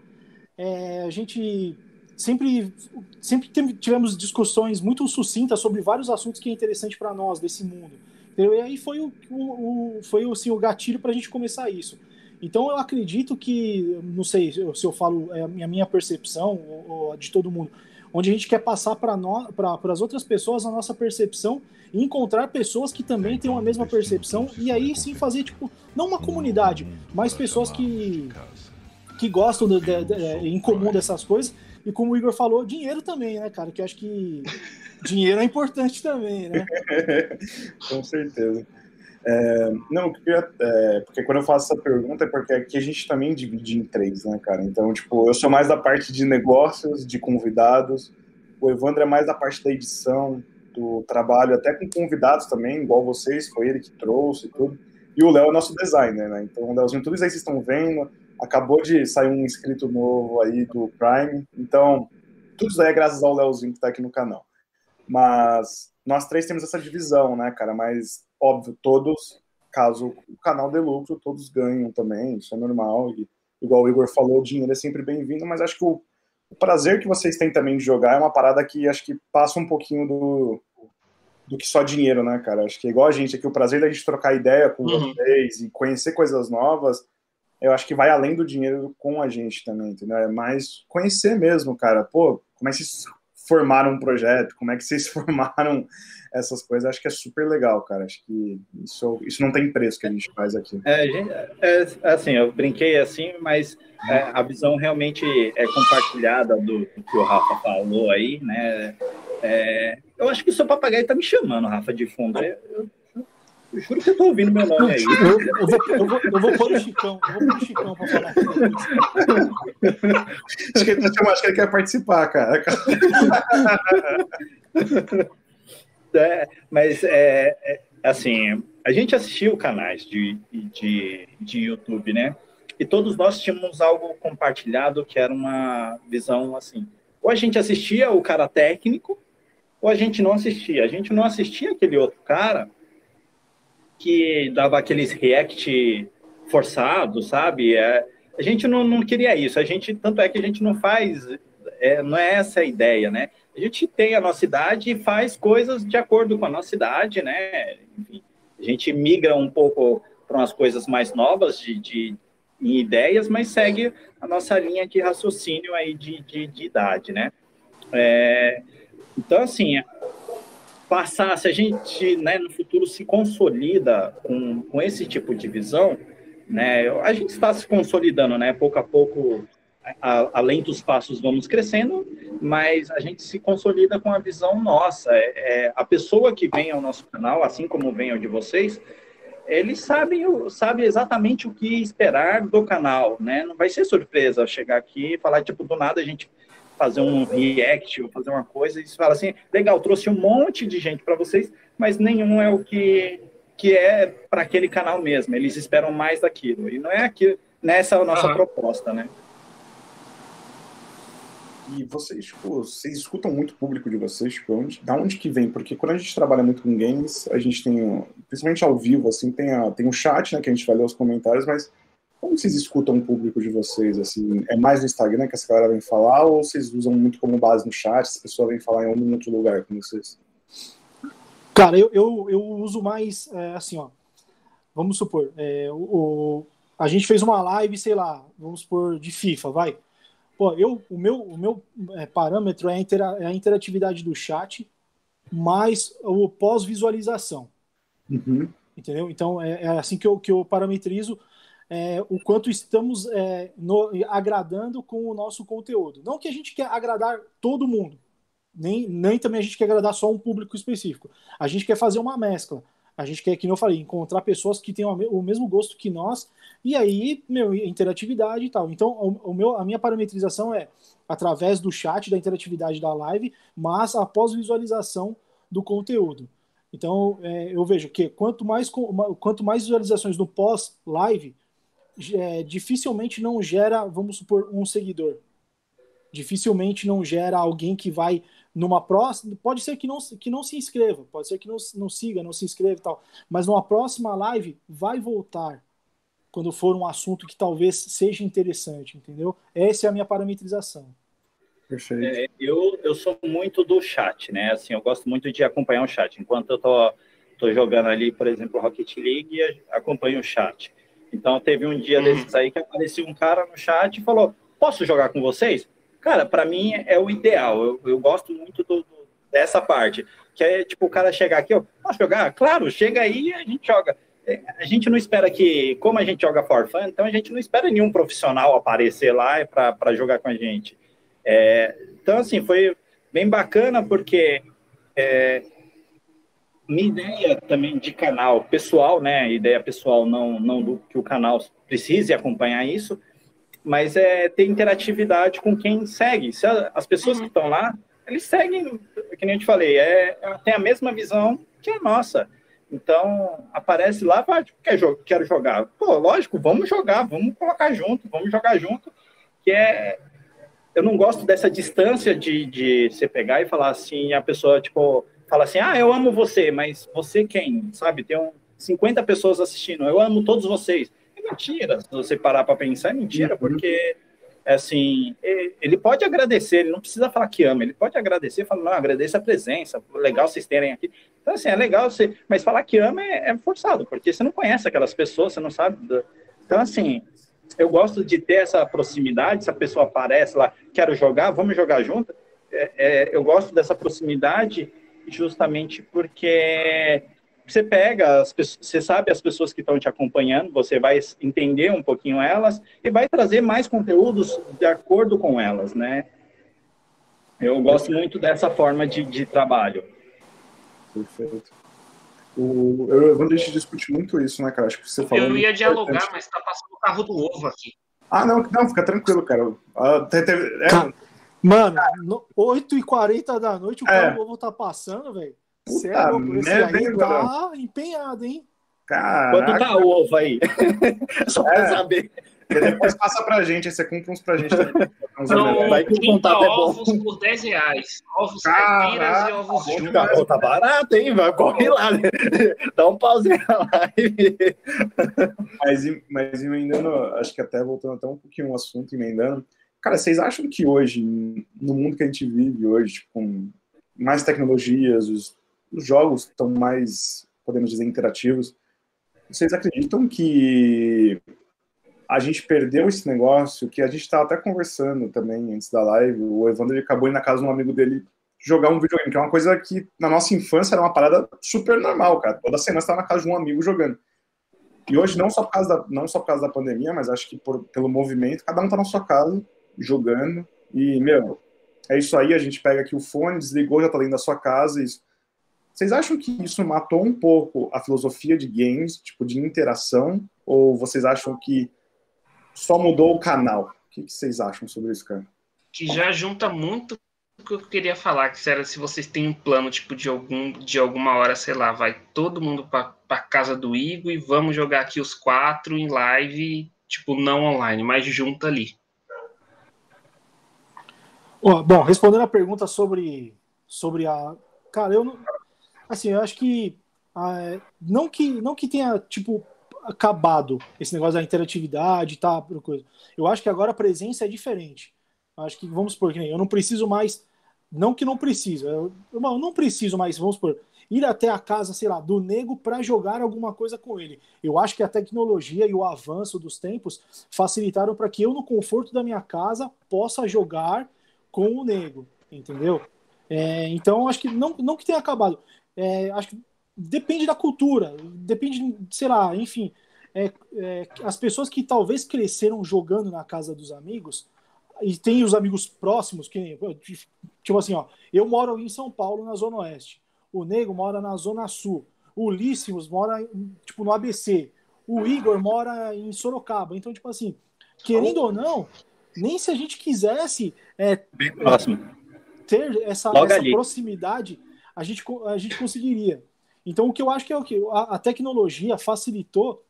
é, a gente sempre, sempre tivemos discussões muito sucintas sobre vários assuntos que é interessante para nós desse mundo. Entendeu? E aí foi o, o, o foi assim, o gatilho para a gente começar isso. Então eu acredito que, não sei se eu falo é a minha percepção ou, ou de todo mundo, onde a gente quer passar para as outras pessoas a nossa percepção e encontrar pessoas que também têm a mesma percepção e aí sim fazer, tipo, não uma comunidade, mas pessoas que, que gostam de, de, de, em comum dessas coisas. E como o Igor falou, dinheiro também, né, cara? Que eu acho que dinheiro é importante também, né? *laughs* Com certeza. É, não, é, porque quando eu faço essa pergunta é porque aqui a gente também divide em três, né, cara? Então, tipo, eu sou mais da parte de negócios, de convidados, o Evandro é mais da parte da edição, do trabalho, até com convidados também, igual vocês, foi ele que trouxe e tudo. E o Léo é nosso designer, né? Então, Léozinho, tudo isso aí vocês estão vendo. Acabou de sair um inscrito novo aí do Prime. Então, tudo isso aí é graças ao Léozinho que está aqui no canal. Mas nós três temos essa divisão, né, cara? Mas óbvio, todos, caso o canal dê lucro, todos ganham também, isso é normal. E, igual o Igor falou, o dinheiro é sempre bem-vindo, mas acho que o, o, prazer que vocês têm também de jogar é uma parada que acho que passa um pouquinho do, do que só dinheiro, né, cara? Acho que é igual a gente aqui, o prazer da gente trocar ideia com uhum. vocês e conhecer coisas novas, eu acho que vai além do dinheiro com a gente também, entendeu? É mais conhecer mesmo, cara. Pô, como é que formaram um projeto, como é que vocês *laughs* formaram essas coisas, acho que é super legal, cara. Acho que isso, isso não tem preço que a gente faz aqui. É, é assim, eu brinquei assim, mas é, a visão realmente é compartilhada do, do, que o Rafa falou aí, né? É, eu acho que o seu papagaio tá me chamando, Rafa, de fundo. Eu, eu juro que eu tô ouvindo meu nome aí. Eu, eu, vou, eu, vou, eu vou pôr o Chicão, eu vou pôr o Chicão pra falar. acho, que ele, tá acho que ele quer participar, cara. É, mas é, é, assim, a gente assistiu canais de, de, de YouTube, né? E todos nós tínhamos algo compartilhado que era uma visão assim. Ou a gente assistia o cara técnico, ou a gente não assistia. A gente não assistia aquele outro cara que dava aqueles react forçados, sabe? É, a gente não, não queria isso. A gente tanto é que a gente não faz, é, não é essa a ideia, né? A gente tem a nossa idade e faz coisas de acordo com a nossa idade, né? Enfim, a gente migra um pouco para umas coisas mais novas de, de em ideias, mas segue a nossa linha de raciocínio aí de, de, de idade, né? É, então, assim, passar, se a gente né, no futuro se consolida com, com esse tipo de visão, né, a gente está se consolidando, né, pouco a pouco, a, além dos passos vamos crescendo, mas a gente se consolida com a visão nossa. É, é, a pessoa que vem ao nosso canal, assim como vem ao de vocês, eles sabem, sabem exatamente o que esperar do canal, né? Não vai ser surpresa chegar aqui e falar, tipo, do nada a gente fazer um react ou fazer uma coisa, e você fala assim, legal, trouxe um monte de gente para vocês, mas nenhum é o que, que é para aquele canal mesmo. Eles esperam mais daquilo. E não é aquilo, nessa é a nossa uhum. proposta, né? E vocês, tipo, vocês escutam muito o público de vocês, tipo, onde, da onde que vem? Porque quando a gente trabalha muito com games, a gente tem, principalmente ao vivo, assim, tem, a, tem um chat, né, que a gente vai ler os comentários, mas como vocês escutam o público de vocês? Assim, é mais no Instagram que essa galera vem falar ou vocês usam muito como base no chat? Se a pessoa vem falar em um outro lugar com vocês? Cara, eu, eu, eu uso mais é, assim, ó. Vamos supor, é, o, a gente fez uma live, sei lá, vamos supor, de FIFA, vai. Pô, eu, o meu, o meu é, parâmetro é a, intera, é a, interatividade do chat mais o pós-visualização. Uhum. Entendeu? Então, é, é, assim que eu, que eu parametrizo é, o quanto estamos é, no, agradando com o nosso conteúdo. Não que a gente quer agradar todo mundo, nem, nem também a gente quer agradar só um público específico. A gente quer fazer uma mescla. A gente quer, que eu falei, encontrar pessoas que tenham o mesmo gosto que nós, e aí, meu, interatividade e tal. Então, o, o meu, a minha parametrização é através do chat, da interatividade da live, mas após visualização do conteúdo. Então, é, eu vejo que quanto mais, quanto mais visualizações no pós-live, é, dificilmente não gera, vamos supor, um seguidor. Dificilmente não gera alguém que vai numa próxima. Pode ser que não, que não se inscreva, pode ser que não, não siga, não se inscreva e tal. Mas numa próxima live vai voltar quando for um assunto que talvez seja interessante, entendeu? Essa é a minha parametrização. Perfeito. É, eu, eu sou muito do chat, né? Assim, eu gosto muito de acompanhar o chat. Enquanto eu tô, tô jogando ali, por exemplo, Rocket League, acompanho o chat. Então, teve um dia uhum. desses aí que apareceu um cara no chat e falou: Posso jogar com vocês? Cara, para mim é o ideal. Eu, eu gosto muito do, do, dessa parte. Que é tipo o cara chegar aqui, ó, posso jogar? Claro, chega aí e a gente joga. É, a gente não espera que, como a gente joga for fun, então a gente não espera nenhum profissional aparecer lá para jogar com a gente. É, então, assim, foi bem bacana porque é, minha ideia também de canal pessoal, né? Ideia pessoal, não, não do que o canal precise acompanhar isso, mas é ter interatividade com quem segue. Se as pessoas uhum. que estão lá, eles seguem, que nem eu te falei, é, é, tem a mesma visão que a nossa. Então, aparece lá, vai, tipo, quer, quero jogar. Pô, lógico, vamos jogar, vamos colocar junto, vamos jogar junto, que é... Eu não gosto dessa distância de, de você pegar e falar assim, a pessoa, tipo, fala assim, ah, eu amo você, mas você quem? Sabe, tem um, 50 pessoas assistindo, eu amo todos vocês. É mentira, se você parar para pensar, é mentira, uhum. porque assim, ele pode agradecer, ele não precisa falar que ama, ele pode agradecer, falar, não, agradeço a presença, legal vocês terem aqui. Então, assim, é legal você, mas falar que ama é, é forçado, porque você não conhece aquelas pessoas, você não sabe. Do... Então, assim, eu gosto de ter essa proximidade, se a pessoa aparece lá, quero jogar, vamos jogar junto. É, é, eu gosto dessa proximidade justamente porque você pega, as pessoas, você sabe as pessoas que estão te acompanhando, você vai entender um pouquinho elas e vai trazer mais conteúdos de acordo com elas, né? Eu gosto muito dessa forma de, de trabalho. Perfeito. O, eu, quando a gente discute muito isso, né, cara? Acho que você falou. Eu ia dialogar, mas tá passando o carro do ovo aqui. Ah, não, não, fica tranquilo, cara. Ah, é... Mano, 8h40 da noite o é. carro do ovo tá passando, velho. Sério, merda, aí tá empenhado, hein? Caraca. Quanto tá o ovo aí? *laughs* Só pra é. saber. E depois passa pra gente, aí você compra uns pra gente. Não, vai que o contato é bom. ovos por 10 reais. Ovos caipiras e ovos de tá, tá barato, hein? Vai, corre lá. Né? *laughs* Dá um pause na live. Mas, mas emendando, acho que até voltando até um pouquinho o assunto, emendando. Cara, vocês acham que hoje, no mundo que a gente vive hoje, tipo, com mais tecnologias, os os jogos estão mais, podemos dizer, interativos. Vocês acreditam que a gente perdeu esse negócio, que a gente estava até conversando também antes da live, o Evandro acabou indo na casa de um amigo dele jogar um videogame, que é uma coisa que na nossa infância era uma parada super normal, cara. Toda semana estava na casa de um amigo jogando. E hoje, não só por causa da, não só por causa da pandemia, mas acho que por, pelo movimento, cada um está na sua casa jogando. E, meu, é isso aí, a gente pega aqui o fone, desligou, já está dentro da sua casa. E vocês acham que isso matou um pouco a filosofia de games, tipo, de interação? Ou vocês acham que só mudou o canal? O que, vocês acham sobre isso, cara? Que já junta muito o que eu queria falar, que era se vocês têm um plano, tipo, de, algum, de alguma hora, sei lá, vai todo mundo para casa do Igor e vamos jogar aqui os quatro em live, tipo, não online, mas junto ali. Bom, respondendo a pergunta sobre, sobre a. Cara, eu não, assim, eu acho que ah, não que não que tenha tipo acabado esse negócio da interatividade, tá, coisa. Eu acho que agora a presença é diferente. Eu acho que vamos supor que eu não preciso mais, não que não preciso, eu, eu não preciso mais, vamos supor, ir até a casa, sei lá, do nego para jogar alguma coisa com ele. Eu acho que a tecnologia e o avanço dos tempos facilitaram para que eu no conforto da minha casa possa jogar com o nego, entendeu? É, então acho que não, não que tenha acabado é, acho que depende da cultura, depende, sei lá, enfim. É, é, as pessoas que talvez cresceram jogando na casa dos amigos e tem os amigos próximos, que tipo assim, ó, eu moro em São Paulo, na Zona Oeste. O nego mora na Zona Sul. o Líssimos mora, tipo, no ABC. O Igor mora em Sorocaba. Então, tipo assim, querendo ou não, nem se a gente quisesse é, Bem próximo. ter essa, essa proximidade, a gente, a gente conseguiria. Então, o que eu acho que é o que a, a tecnologia facilitou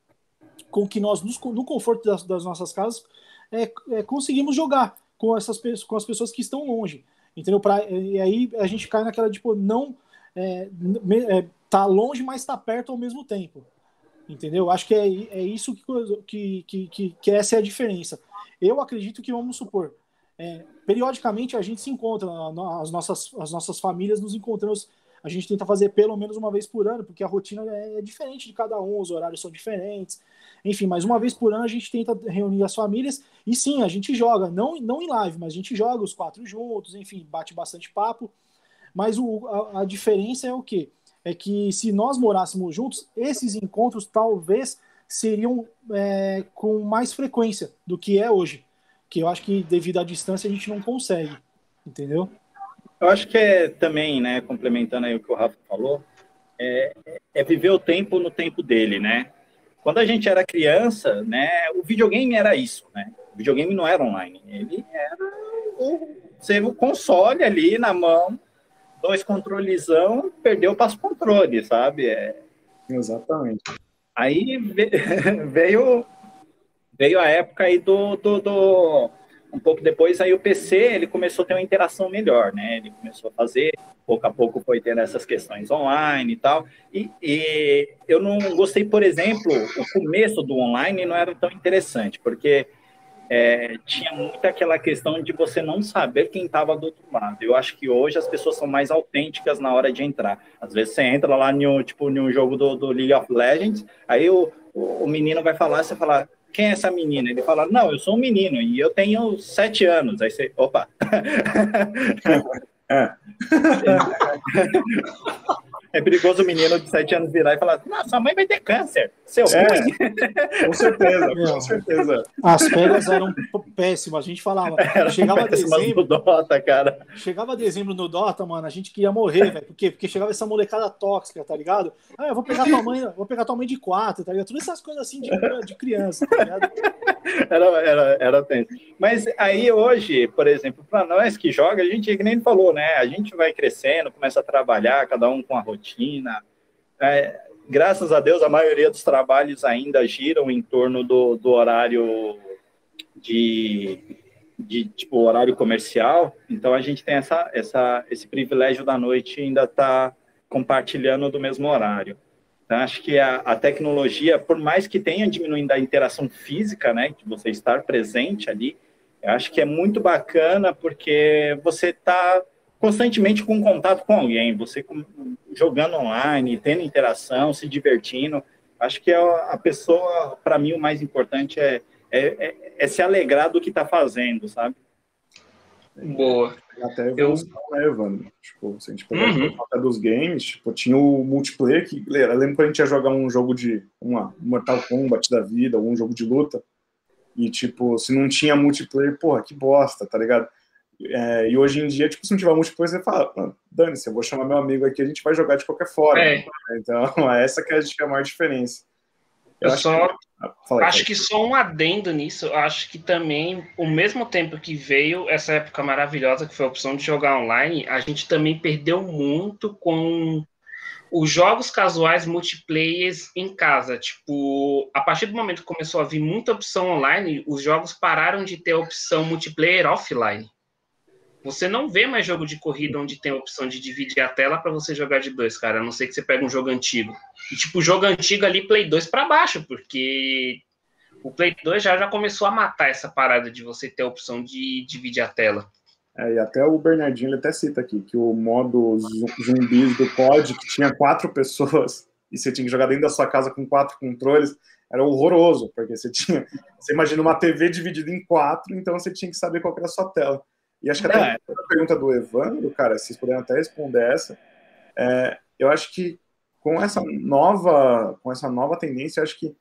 com que nós, nos- no conforto das, das nossas casas, é, é, conseguimos jogar com essas com as pessoas que estão longe. Entendeu? Pra, e aí a gente cai naquela, tipo, não. É, é, tá longe, mas tá perto ao mesmo tempo. Entendeu? Acho que é, é isso que, que, que, que, que essa é a diferença. Eu acredito que, vamos supor, é, periodicamente a gente se encontra, as nossas, as nossas famílias nos encontramos, a gente tenta fazer pelo menos uma vez por ano, porque a rotina é, é diferente de cada um, os horários são diferentes, enfim, mas uma vez por ano a gente tenta reunir as famílias, e sim, a gente joga, não, não em live, mas a gente joga os quatro juntos, enfim, bate bastante papo, mas o, a, a diferença é o quê? É que se nós morássemos juntos, esses encontros talvez seriam é, com mais frequência do que é hoje. Que eu acho que devido à distância a gente não consegue. Entendeu? Eu acho que é também, né, complementando aí o que o Rafa falou, é, é viver o tempo no tempo dele, né? Quando a gente era criança, né, o videogame era isso, né? O videogame não era online, ele era o, você, o console ali na mão, dois controlezão, perdeu para os controles, sabe? É, Exatamente. Aí ve- *laughs* veio veio a época aí do, do, do- um pouco depois aí o PC ele começou a ter uma interação melhor, né? Ele começou a fazer pouco a pouco foi tendo essas questões online e tal. E, e eu não gostei, por exemplo, o começo do online não era tão interessante porque é, tinha muito aquela questão de você não saber quem estava do outro lado. Eu acho que hoje as pessoas são mais autênticas na hora de entrar. Às vezes você entra lá no, tipo, jogo do, do League of Legends, aí o, o, o menino vai falar, você fala, quem é essa menina? Ele fala, não, eu sou um menino e eu tenho sete anos. Aí você, opa. *laughs* É. *laughs* *laughs* É perigoso o menino de sete anos virar e falar, não, sua mãe vai ter câncer, seu É. ruim. Com certeza, com certeza. As férias eram péssimas. A gente falava, *laughs* chegava Péssimas dezembro, do Dota, cara. chegava dezembro no Dota, mano, a gente queria morrer, velho. Por quê? Porque chegava essa molecada tóxica, tá ligado? Ah, eu vou pegar tua mãe, vou pegar tua mãe de quatro, tá ligado? Todas essas coisas assim de, de criança, tá ligado? Era, era, era tenso. Mas aí hoje, por exemplo, para nós que joga, a gente, que nem ele falou, né? A gente vai crescendo, começa a trabalhar, cada um com a rotina. É, graças a Deus, a maioria dos trabalhos ainda giram em torno do, do horário de, de tipo horário comercial. Então a gente tem essa, essa, esse privilégio da noite ainda estar compartilhando do mesmo horário. Então, acho que a, a, tecnologia, por mais que tenha diminuindo a interação física, né, de você estar presente ali, acho que é muito bacana porque você está constantemente com contato com alguém, você jogando online, tendo interação, se divertindo. Acho que a, a pessoa, para mim, o mais importante é, é, é, é se alegrar do que está fazendo, sabe? Boa. Até evolução, eu... né, Evandro? Tipo, se a gente pegar uhum. a dos games, tipo, tinha o multiplayer que, eu lembro quando a gente ia jogar um jogo de, uma Mortal Kombat da vida, ou um jogo de luta, e, tipo, se não tinha multiplayer, porra, que bosta, tá ligado? É, e hoje em dia, tipo, se não tiver multiplayer, você fala, ah, dane-se, eu vou chamar meu amigo aqui, a gente vai jogar de qualquer forma. É. Então, *laughs* essa que é a maior diferença. Eu, eu acho só... Que... Aí, acho que só um adendo nisso, acho que também, ao mesmo tempo que veio essa época maravilhosa que foi a opção de jogar online, a gente também perdeu muito com os jogos casuais multiplayers em casa. Tipo, a partir do momento que começou a vir muita opção online, os jogos pararam de ter a opção multiplayer offline. Você não vê mais jogo de corrida onde tem a opção de dividir a tela para você jogar de dois, cara. A não ser que você pegue um jogo antigo. E, tipo, jogo antigo ali, Play 2 para baixo, porque o Play 2 já, já começou a matar essa parada de você ter a opção de dividir a tela. É, e até o Bernardinho ele até cita aqui que o modo zumbis do COD, que tinha quatro *laughs* pessoas e você tinha que jogar dentro da sua casa com quatro controles, era horroroso, porque você tinha. Você imagina uma TV dividida em quatro, então você tinha que saber qual era a sua tela. E acho que até é. a pergunta do Evandro, cara, vocês puderem até responder essa, é, eu acho que com essa nova, com essa nova tendência, acho que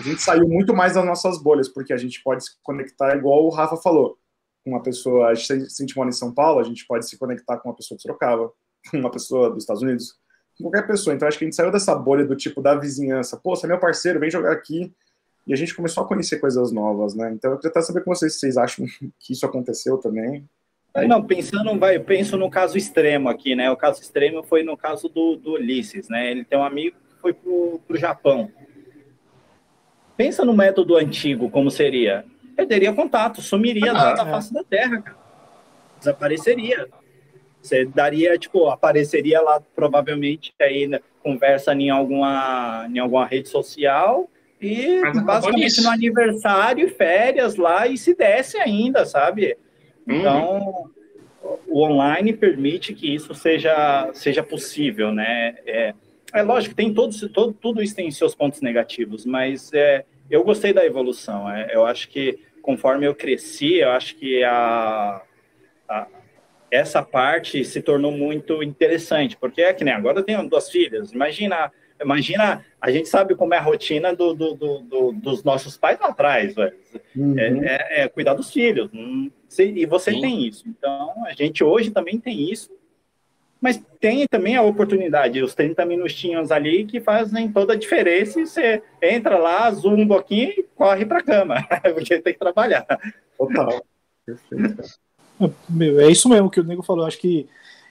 a gente saiu muito mais das nossas bolhas, porque a gente pode se conectar igual o Rafa falou, com uma pessoa, a gente, se a gente mora em São Paulo, a gente pode se conectar com uma pessoa de Sorocaba, com *laughs* uma pessoa dos Estados Unidos, qualquer pessoa. Então acho que a gente saiu dessa bolha do tipo da vizinhança. Pô, você é meu parceiro, vem jogar aqui. E a gente começou a conhecer coisas novas, né? Então eu queria saber com vocês se vocês acham *laughs* que isso aconteceu também. Não, pensando, vai, eu penso no caso extremo aqui, né? O caso extremo foi no caso do, do Ulisses, né? Ele tem um amigo que foi pro, pro Japão. Pensa no método antigo, como seria? Perderia contato, sumiria da, da face da Terra, cara. Desapareceria. Você daria, tipo, apareceria lá provavelmente aí né, conversa em alguma, em alguma rede social e basicamente no aniversário, férias lá e se desce ainda, sabe? Então, uhum. o online permite que isso seja, seja possível, né? É, é lógico, tem todos, todo, tudo isso tem seus pontos negativos, mas é, eu gostei da evolução. É, eu acho que conforme eu cresci, eu acho que a, a, essa parte se tornou muito interessante, porque é que nem agora eu tenho duas filhas, imagina, imagina, a gente sabe como é a rotina do, do, do, dos nossos pais lá atrás, uhum. é, é, é, cuidar dos filhos, hum, e você Sim. tem isso, então a gente hoje também tem isso, mas tem também a oportunidade, os 30 minutinhos ali que fazem toda a diferença e você entra lá, zoom um pouquinho e corre para a cama, *laughs* porque tem que trabalhar. Total. Perfeito. *laughs* Meu, é isso mesmo que o Nego falou. Acho que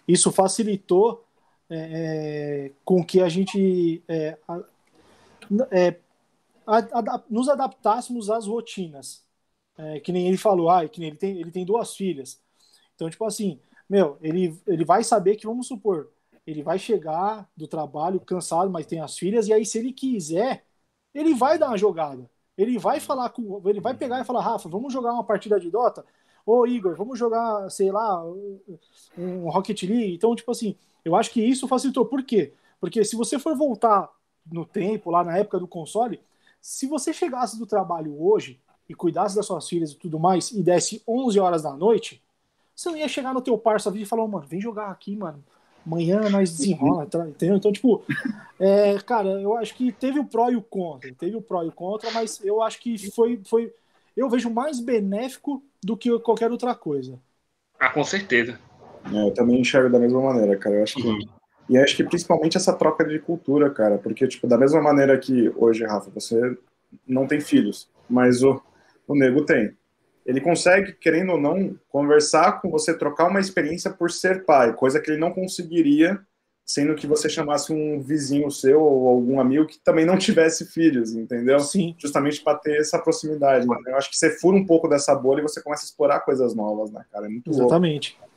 isso facilitou é, é com que a gente é, é, nos adaptássemos às rotinas. É, que nem ele falou, ah, que ele tem, ele tem duas filhas. Então, tipo assim, meu, ele, ele vai saber que, vamos supor, ele vai chegar do trabalho cansado, mas tem as filhas, e aí, se ele quiser, ele vai dar uma jogada. Ele vai falar com. Ele vai pegar e falar, Rafa, vamos jogar uma partida de Dota? Ô, Igor, vamos jogar, sei lá, um Rocket League. Então, tipo assim, eu acho que isso facilitou. Por quê? Porque se você for voltar no tempo, lá na época do console, se você chegasse do trabalho hoje e cuidasse das suas filhas e tudo mais, e desse 11 horas da noite, você não ia chegar no teu parça e falar, mano, vem jogar aqui, mano. Amanhã nós desenrola, tá? entendeu? Então, tipo, é, cara, eu acho que teve o pró e o contra. Teve o pró e o contra, mas eu acho que foi, foi eu vejo mais benéfico do que qualquer outra coisa. Ah, com certeza. É, eu também enxergo da mesma maneira, cara. Eu acho que. Uhum. E acho que principalmente essa troca de cultura, cara. Porque, tipo, da mesma maneira que hoje, Rafa, você não tem filhos, mas o, o nego tem. Ele consegue, querendo ou não, conversar com você, trocar uma experiência por ser pai, coisa que ele não conseguiria sendo que você chamasse um vizinho seu ou algum amigo que também não tivesse filhos, entendeu? Sim. Justamente para ter essa proximidade. Né? Eu acho que você fura um pouco dessa bolha e você começa a explorar coisas novas, né, cara? É muito Exatamente. Louco.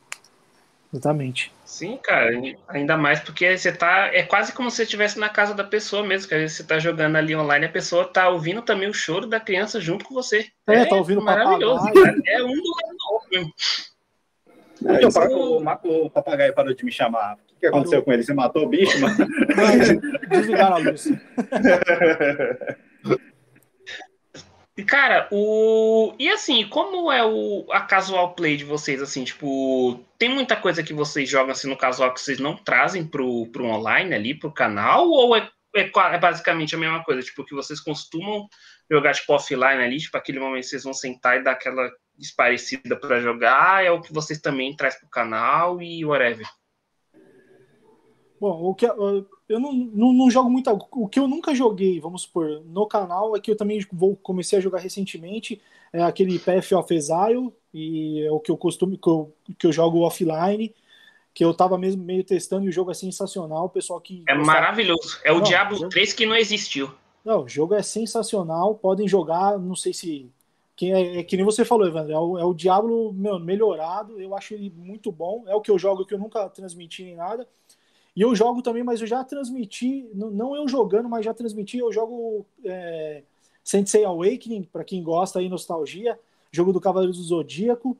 Exatamente. Sim, cara, ainda mais porque você tá. É quase como se você estivesse na casa da pessoa mesmo, que às vezes você tá jogando ali online, a pessoa tá ouvindo também o choro da criança junto com você. É, é tá ouvindo maravilhoso. É um do lado do outro mesmo. É, o, o, o, papagaio parou de me chamar. O que aconteceu com ele? Você matou o bicho, mano? Desligaram a luz. *laughs* E, cara, o. E assim, como é o a casual play de vocês, assim, tipo, tem muita coisa que vocês jogam assim no casual que vocês não trazem pro, pro online ali, pro canal, ou é, é, é basicamente a mesma coisa, tipo, que vocês costumam jogar, tipo, offline ali, tipo, aquele momento que vocês vão sentar e dar aquela desparecida para jogar, é o que vocês também trazem pro canal e whatever? Bom, o que eu não, não, não, jogo muito. O que eu nunca joguei, vamos supor, no canal é que eu também vou comecei a jogar recentemente é aquele Path of Exile e é o que eu costumo que eu, que eu jogo offline, que eu tava mesmo meio testando e o jogo é sensacional, o pessoal que É gostava... maravilhoso. É o não, Diablo jogo... 3 que não existiu. Não, o jogo é sensacional, podem jogar, não sei se que é, é, que nem você falou, Evandro, é o, é o Diablo meu, melhorado, eu acho ele muito bom, é o que eu jogo que eu nunca transmiti nem nada. E eu jogo também, mas eu já transmiti, não eu jogando, mas já transmiti, eu jogo é, Sensei Awakening, para quem gosta aí, nostalgia, jogo do Cavaleiro do Zodíaco.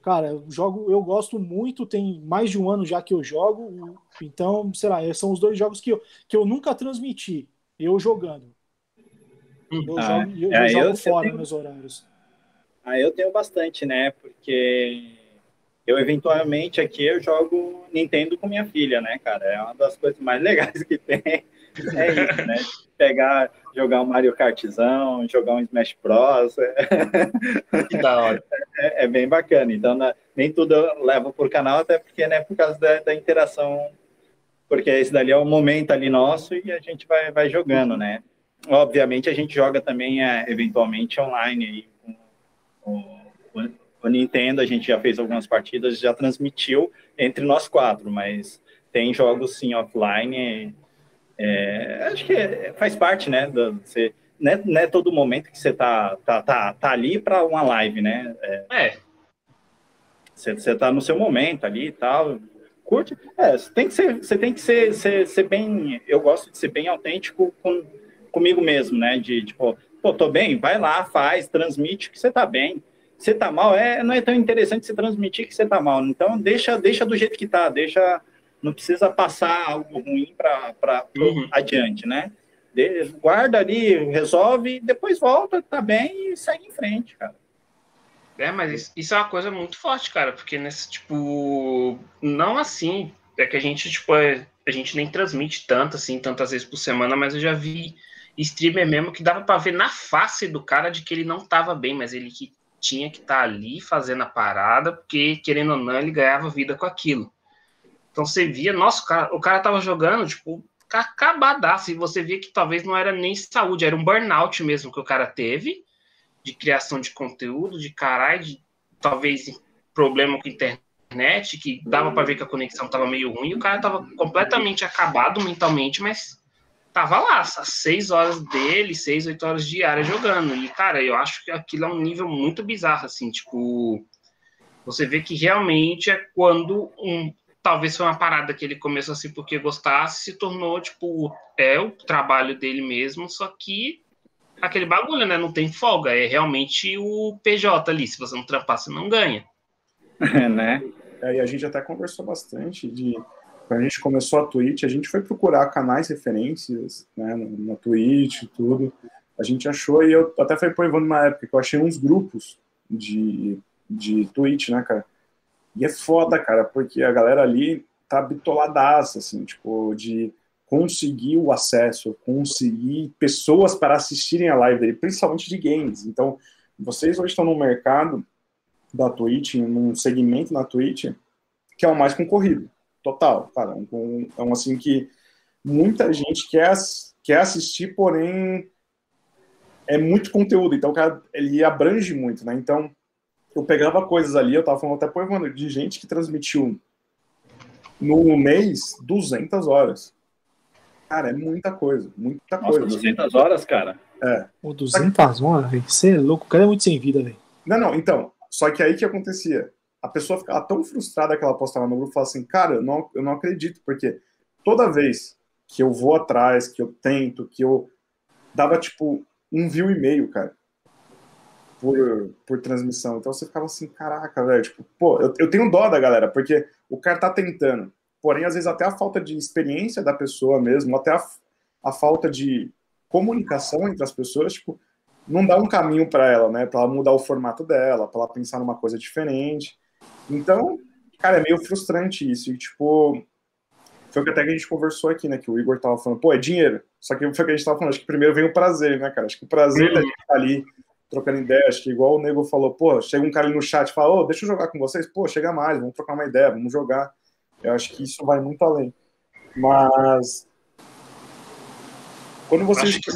Cara, eu jogo, eu gosto muito, tem mais de um ano já que eu jogo, então, sei lá, são os dois jogos que eu, que eu nunca transmiti, eu jogando. Eu ah, jogo, eu, é, eu jogo fora tenho, meus horários. Ah, eu tenho bastante, né? Porque eu eventualmente aqui eu jogo Nintendo com minha filha, né, cara? É uma das coisas mais *laughs* legais que tem. É isso, né? Pegar, jogar um Mario Kartzão, jogar um Smash Bros. *laughs* Que da hora. É, é bem bacana. Então, né, nem tudo eu levo por canal, até porque, né, por causa da, da interação porque esse dali é o momento ali nosso e a gente vai, vai jogando, né? Obviamente a gente joga também é, eventualmente online aí com, com, o Nintendo, a gente já fez algumas partidas, já transmitiu entre nós quatro, mas tem jogos sim offline. É, acho que faz parte, né? Do, você, não, é, não é todo momento que você tá, tá, tá, tá ali para uma live, né? É. é. Você, você tá no seu momento ali e tal, curte. É, você tem que ser, você tem que ser, ser, ser bem. Eu gosto de ser bem autêntico com, comigo mesmo, né? De tipo, pô, tô bem, vai lá, faz, transmite que você tá bem. Você tá mal, é, não é tão interessante você transmitir que você tá mal. Então deixa, deixa do jeito que tá, deixa. Não precisa passar algo ruim para uhum. adiante, né? De, guarda ali, resolve, depois volta, tá bem e segue em frente, cara. É, mas isso é uma coisa muito forte, cara, porque nesse, tipo, não assim, é que a gente, tipo, é, a gente nem transmite tanto, assim, tantas vezes por semana, mas eu já vi streamer mesmo que dava para ver na face do cara de que ele não tava bem, mas ele que tinha que estar tá ali fazendo a parada, porque, querendo ou não, ele ganhava vida com aquilo. Então você via, nossa, o cara, o cara tava jogando, tipo, acabadaço, e você via que talvez não era nem saúde, era um burnout mesmo que o cara teve, de criação de conteúdo, de caralho, de talvez problema com internet, que dava para ver que a conexão tava meio ruim, o cara tava completamente acabado mentalmente, mas tava lá, às seis horas dele, seis, oito horas diárias jogando. E, cara, eu acho que aquilo é um nível muito bizarro, assim, tipo, você vê que realmente é quando um. Talvez foi uma parada que ele começou assim porque gostasse, se tornou, tipo, é o trabalho dele mesmo, só que aquele bagulho, né? Não tem folga. É realmente o PJ ali. Se você não trampar, você não ganha. *laughs* É, né? É, e a gente até conversou bastante de. Quando a gente começou a Twitch, a gente foi procurar canais referências, né, na Twitch e tudo. A gente achou, e eu até falei pro Ivan numa época que eu achei uns grupos de, de Twitch, né, cara? E é foda, cara, porque a galera ali tá bitoladaça, assim, tipo, de conseguir o acesso, conseguir pessoas para assistirem a live dele, principalmente de games. Então, vocês hoje estão no mercado da Twitch, num segmento na Twitch, que é o mais concorrido, total, cara. Um, é um assim que muita gente quer, quer assistir, porém é muito conteúdo, então cara, ele abrange muito, né? Então, eu pegava coisas ali, eu tava falando até por de gente que transmitiu no mês 200 horas. Cara, é muita coisa, muita Nossa, coisa. 200 horas, cara? É. Pô, 200 horas, velho. Você é louco, o cara é muito sem vida, velho. Não, não, então, só que aí que acontecia? A pessoa ficava tão frustrada que ela postava no grupo, falava assim, cara, eu não, eu não acredito, porque toda vez que eu vou atrás, que eu tento, que eu dava, tipo, um view e meio, cara, por, por transmissão. Então você ficava assim, caraca, velho, tipo, pô, eu, eu tenho dó da galera, porque o cara tá tentando, porém, às vezes, até a falta de experiência da pessoa mesmo, até a, a falta de comunicação entre as pessoas, tipo, não dá um caminho para ela, né? Para ela mudar o formato dela, para ela pensar numa coisa diferente. Então, cara, é meio frustrante isso. E, tipo, foi o que até que a gente conversou aqui, né? Que o Igor tava falando, pô, é dinheiro. Só que foi o que a gente tava falando, acho que primeiro vem o prazer, né, cara? Acho que o prazer da gente estar tá ali trocando ideia, acho que igual o Nego falou, pô, chega um cara ali no chat e fala, ô, oh, deixa eu jogar com vocês, pô, chega mais, vamos trocar uma ideia, vamos jogar. Eu acho que isso vai muito além. Mas. Quando vocês. Que...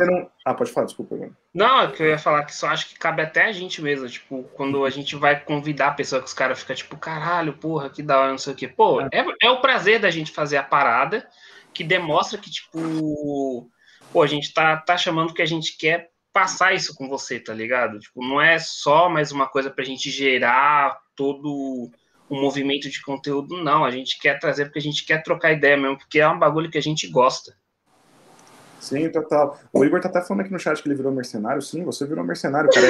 Ah, pode falar, desculpa. Mano. Não, é que eu ia falar que só acho que cabe até a gente mesmo. Tipo, quando a gente vai convidar a pessoa que os caras ficam tipo, caralho, porra, que da hora, não sei o quê. Pô, é. é, é o prazer da gente fazer a parada que demonstra que, tipo, pô, a gente tá, tá chamando que a gente quer passar isso com você, tá ligado? Tipo, não é só mais uma coisa pra gente gerar todo um movimento de conteúdo, não. A gente quer trazer porque a gente quer trocar ideia mesmo, porque é um bagulho que a gente gosta. Sim, total. O Igor tá até falando aqui no chat que ele virou mercenário. Sim, você virou mercenário, cara.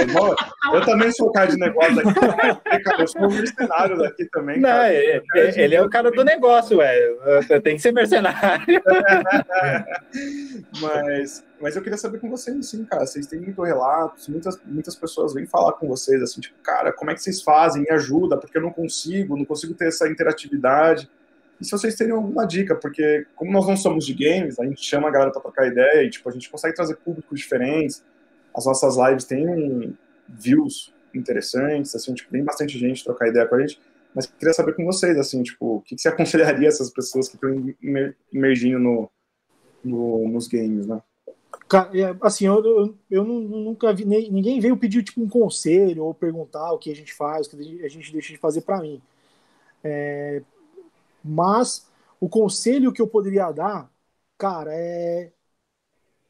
Eu também sou o cara de negócio aqui. Cara, eu sou um mercenário daqui também. Não, é, é, ele é o cara do negócio, ué. Tem que ser mercenário. *laughs* mas, mas eu queria saber com vocês, sim, cara. Vocês têm muito relatos, muitas, muitas pessoas vêm falar com vocês, assim, tipo, cara, como é que vocês fazem? Me ajuda, porque eu não consigo, não consigo ter essa interatividade. E se vocês terem alguma dica, porque como nós não somos de games, a gente chama a galera para trocar ideia e tipo, a gente consegue trazer públicos diferentes. As nossas lives têm views interessantes, assim, tipo, tem bastante gente trocar ideia com a gente. Mas queria saber com vocês, assim, tipo, o que, você *laughs* aconselharia essas pessoas que estão emergindo no, no, nos games, né? É, assim, eu, eu, eu nunca vi, ninguém veio pedir tipo um conselho ou perguntar o que a gente faz, o que a gente deixa de fazer para mim. É, mas o conselho que eu poderia dar, cara, é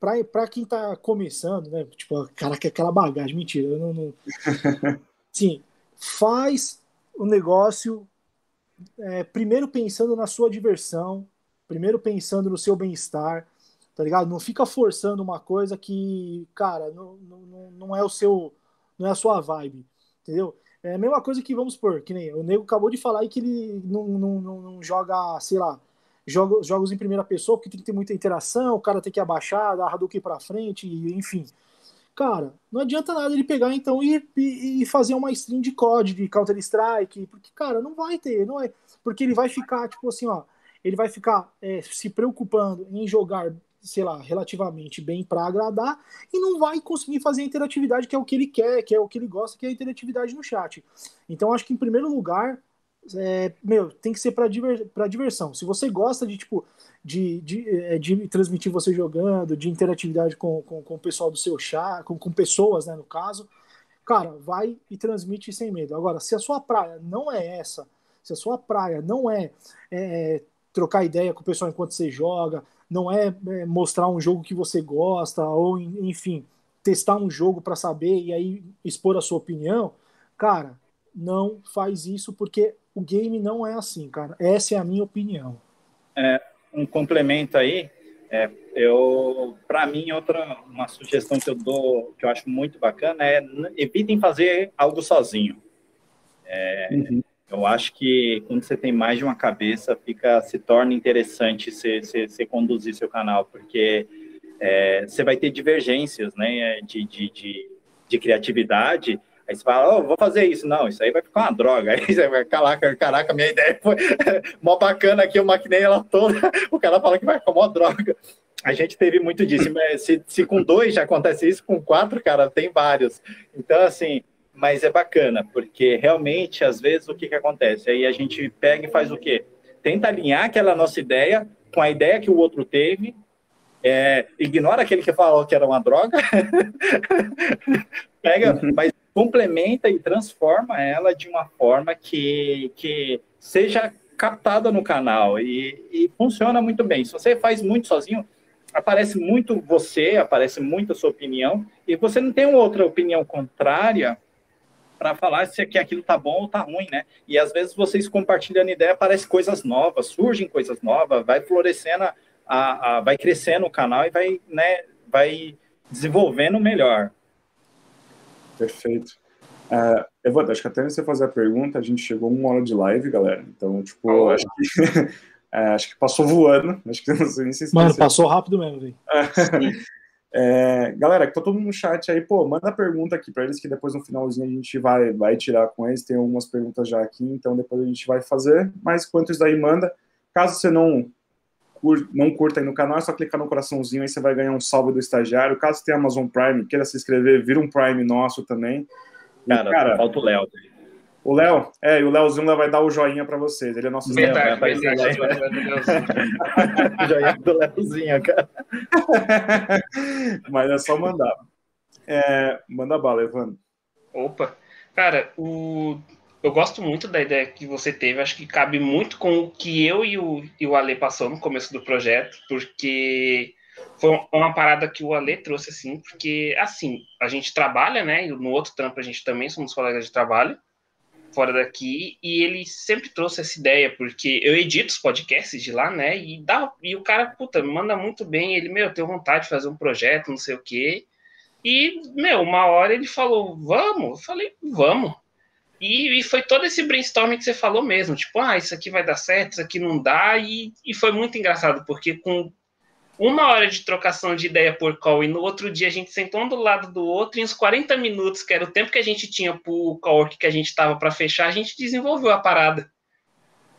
para quem tá começando, né? Tipo, cara, que aquela bagagem, mentira, eu não, não... *laughs* Sim, faz o negócio é, primeiro pensando na sua diversão, primeiro pensando no seu bem-estar, tá ligado? Não fica forçando uma coisa que, cara, não, não, não é o seu, não é a sua vibe, entendeu? É a mesma coisa que, vamos supor, que nem o Nego acabou de falar aí que ele não, não, não, não joga, sei lá, joga, jogos em primeira pessoa porque tem que ter muita interação, o cara tem que abaixar, dar Hadouken pra frente, enfim. Cara, não adianta nada ele pegar então e, e, e fazer uma stream de COD, de Counter-Strike, porque, cara, não vai ter, não é. Porque ele vai ficar, tipo assim, ó, ele vai ficar é, se preocupando em jogar sei lá, relativamente bem para agradar e não vai conseguir fazer a interatividade que é o que ele quer, que é o que ele gosta, que é a interatividade no chat. Então acho que em primeiro lugar, é, meu, tem que ser para diver, diversão. Se você gosta de tipo de, de, é, de, transmitir você jogando, de interatividade com, com, com o pessoal do seu chat, com, com pessoas, né, no caso, cara, vai e transmite sem medo. Agora, se a sua praia não é essa, se a sua praia não é, é trocar ideia com o pessoal enquanto você joga, não é, é mostrar um jogo que você gosta, ou enfim, testar um jogo para saber e aí expor a sua opinião, cara, não faz isso porque o game não é assim, cara. Essa é a minha opinião. É, um complemento aí, é, eu, para mim, outra uma sugestão que eu dou, que eu acho muito bacana é evitem fazer algo sozinho. É, uhum. Eu acho que quando você tem mais de uma cabeça, fica se torna interessante você, conduzir seu canal, porque é, você vai ter divergências né, de, de, de, de criatividade. Aí você fala, oh, vou fazer isso. Não, isso aí vai ficar uma droga. *laughs* Aí você vai, caraca, caraca, minha ideia foi *laughs* mó bacana aqui, eu maquinei ela toda. *laughs* O cara fala que vai ficar mó droga. A gente teve muito disso, mas se, se com dois já acontece isso, com quatro, cara, tem vários. Então, assim, mas é bacana, porque realmente, às vezes, o que, que acontece? Aí a gente pega e faz o quê? Tenta alinhar aquela nossa ideia com a ideia que o outro teve, é, ignora aquele que falou que era uma droga, *laughs* pega, uhum. mas complementa e transforma ela de uma forma que, que seja captada no canal e, e funciona muito bem. Se você faz muito sozinho, aparece muito você, aparece muito a sua opinião, e você não tem outra opinião contrária para falar se que aquilo tá bom ou tá ruim, né? E às vezes vocês compartilhando ideia, aparecem coisas novas, surgem coisas novas, vai florescendo, a, a, vai crescendo o canal e vai, né, vai desenvolvendo melhor. Perfeito. Uh, eu vou, acho que até você fazer a pergunta, a gente chegou uma hora de live, galera. Então, tipo, oh. acho que *laughs* é, acho que passou voando. Acho que *laughs* não sei se Mano, passou rápido mesmo, velho. *laughs* É, galera, que tá todo mundo no chat aí, pô, manda pergunta aqui para eles que depois no finalzinho a gente vai, vai tirar com eles. Tem algumas perguntas já aqui, então depois a gente vai fazer. Mas quanto isso daí manda, caso você não, não curta aí no canal, é só clicar no coraçãozinho aí você vai ganhar um salve do estagiário. Caso tenha Amazon Prime, queira se inscrever, vira um Prime nosso também. Cara, e, cara falta o Léo. O Léo, é, e o Léozinho vai dar o joinha para vocês. Ele é nosso Verdade, verdade. *laughs* joinha do Léozinho, cara. *laughs* Mas é só mandar. É, manda bala, Evandro. Opa. Cara, o... eu gosto muito da ideia que você teve. Acho que cabe muito com o que eu e o, e o Ale passamos no começo do projeto, porque foi uma parada que o Ale trouxe, assim, porque, assim, a gente trabalha, né? E no outro trampo a gente também somos colegas de trabalho fora daqui e ele sempre trouxe essa ideia, porque eu edito os podcasts de lá, né? E, dá, e o cara, puta, manda muito bem. Ele, meu, eu tenho vontade de fazer um projeto, não sei o quê. E, meu, uma hora ele falou, vamos. Eu falei, vamos. E, e, foi todo esse brainstorming que você falou mesmo, tipo, ah, isso aqui vai dar certo, isso aqui não dá, e, e foi muito engraçado, porque com uma hora de trocação de ideia por call e no outro dia a gente sentou um do lado do outro e uns 40 minutos, que era o tempo que a gente tinha pro call que a gente estava para fechar, a gente desenvolveu a parada.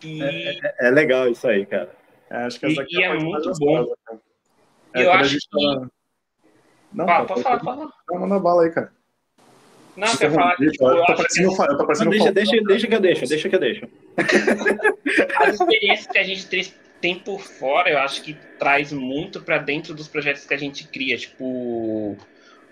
E... É, é, é, legal isso aí, cara. É, acho que essa e, e é muito bom. É, eu acho que... Não, pode, pode falar, fala. Manda bala aí, cara. Não, você falar que, tipo, eu, tô parecendo, que... eu tô parecendo deixa, deixa, deixa que eu deixo, deixa que eu deixo. As experiências que a gente tem por fora, eu acho que traz muito para dentro dos projetos que a gente cria, tipo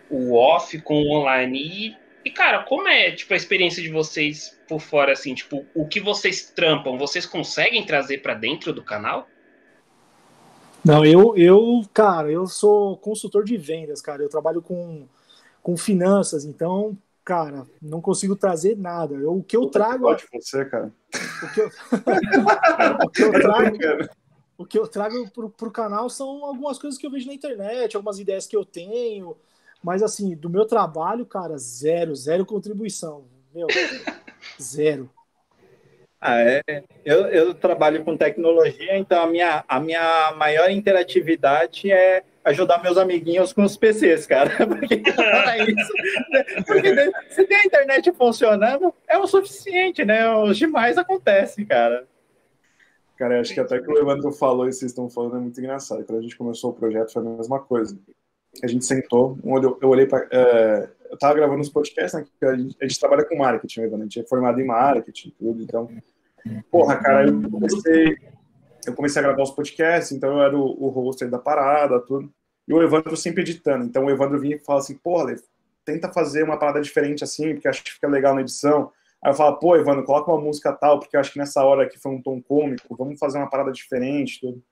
o off com o online. E, e, cara, como é tipo a experiência de vocês por fora assim, tipo, o que vocês trampam, vocês conseguem trazer para dentro do canal? Não, eu, eu, cara, eu sou consultor de vendas, cara. Eu trabalho com, com finanças, então, cara, não consigo trazer nada. Eu, o que eu trago. Pode você, cara. O que eu, *laughs* o que eu trago. O que eu trago pro, pro canal são algumas coisas que eu vejo na internet, algumas ideias que eu tenho. Mas assim, do meu trabalho, cara, zero, zero contribuição. Meu, *laughs* zero. Ah, é. Eu, eu trabalho com tecnologia, então a minha, a minha maior interatividade é ajudar meus amiguinhos com os PCs, cara. *laughs* Porque, isso, porque se tem a internet funcionando, é o suficiente, né? Os demais acontece, cara. Cara, acho que até que o Evandro falou e vocês estão falando é muito engraçado. Quando a gente começou o projeto foi a mesma coisa. A gente sentou, eu olhei para. É, eu tava gravando os podcasts, né? A gente, a gente trabalha com marketing, Evandro. A gente é formado em marketing, tudo. Então, porra, cara, eu comecei, eu comecei a gravar os podcasts, então eu era o, hoster da parada, tudo. E o Evandro sempre editando. Então o Evandro vinha e fala assim, porra, tenta fazer uma parada diferente assim, porque acho que fica legal na edição. Aí eu falo, pô, Evandro, coloca uma música tal, porque eu acho que nessa hora aqui foi um tom cômico, vamos fazer uma parada diferente, tudo.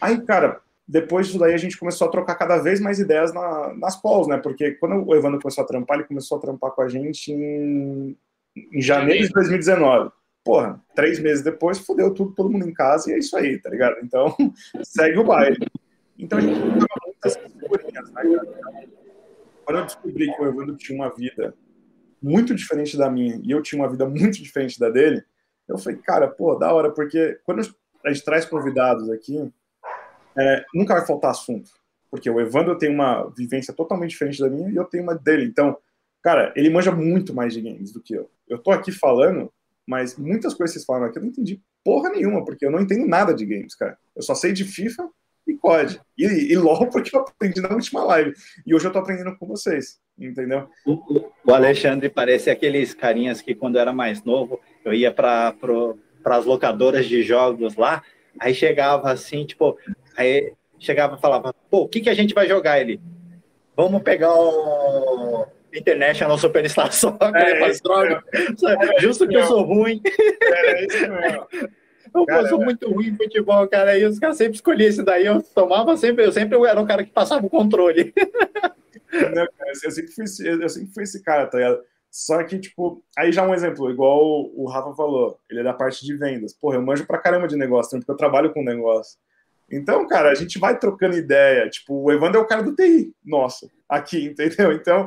Aí, cara, depois disso daí a gente começou a trocar cada vez mais ideias na, nas calls, né? Porque quando o Evandro começou a trampar, ele começou a trampar com a gente em, em janeiro de 2019. Porra, três meses depois, fudeu tudo, todo mundo em casa e é isso aí, tá ligado? Então, *laughs* segue o baile. Então a gente trocava muitas figurinhas, né, cara? Quando eu descobri que o Evandro tinha uma vida muito diferente da minha e eu tinha uma vida *laughs* muito diferente da dele, eu falei, cara, pô, da hora, porque quando a gente traz convidados aqui, é, nunca vai faltar assunto. Porque o Evandro tem uma vivência totalmente diferente da minha e eu tenho uma dele. Então, cara, ele manja muito mais de games do que eu. Eu tô aqui falando, mas muitas coisas que vocês falaram aqui eu não entendi porra nenhuma, porque eu não entendo nada de games, cara. Eu só sei de FIFA e COD. E, e LOL porque eu aprendi na última live. E hoje eu tô aprendendo com vocês, entendeu? O Alexandre parece aqueles carinhas que quando era mais novo, eu ia para as locadoras de jogos lá, aí chegava assim, tipo, aí chegava e falava, pô, o que, que a gente vai jogar? Ele, vamos pegar o International Superstar *laughs* Soccer, é, é droga. Justo que eu sou ruim. É isso mesmo. *laughs* Eu cara, sou muito ruim em futebol, cara. E os caras sempre escolhiam esse daí. Eu tomava sempre, eu sempre era o cara que passava o controle. *laughs* Não, cara, eu, sempre fui, eu sempre fui esse cara, tá ligado? Só que, tipo, aí já um exemplo, igual o, Rafa falou, ele é da parte de vendas. Porra, eu manjo pra caramba de negócio, porque eu trabalho com negócio. Então, cara, a gente vai trocando ideia. Tipo, o Evandro é o cara do TI, nossa, aqui, *laughs* entendeu? Então,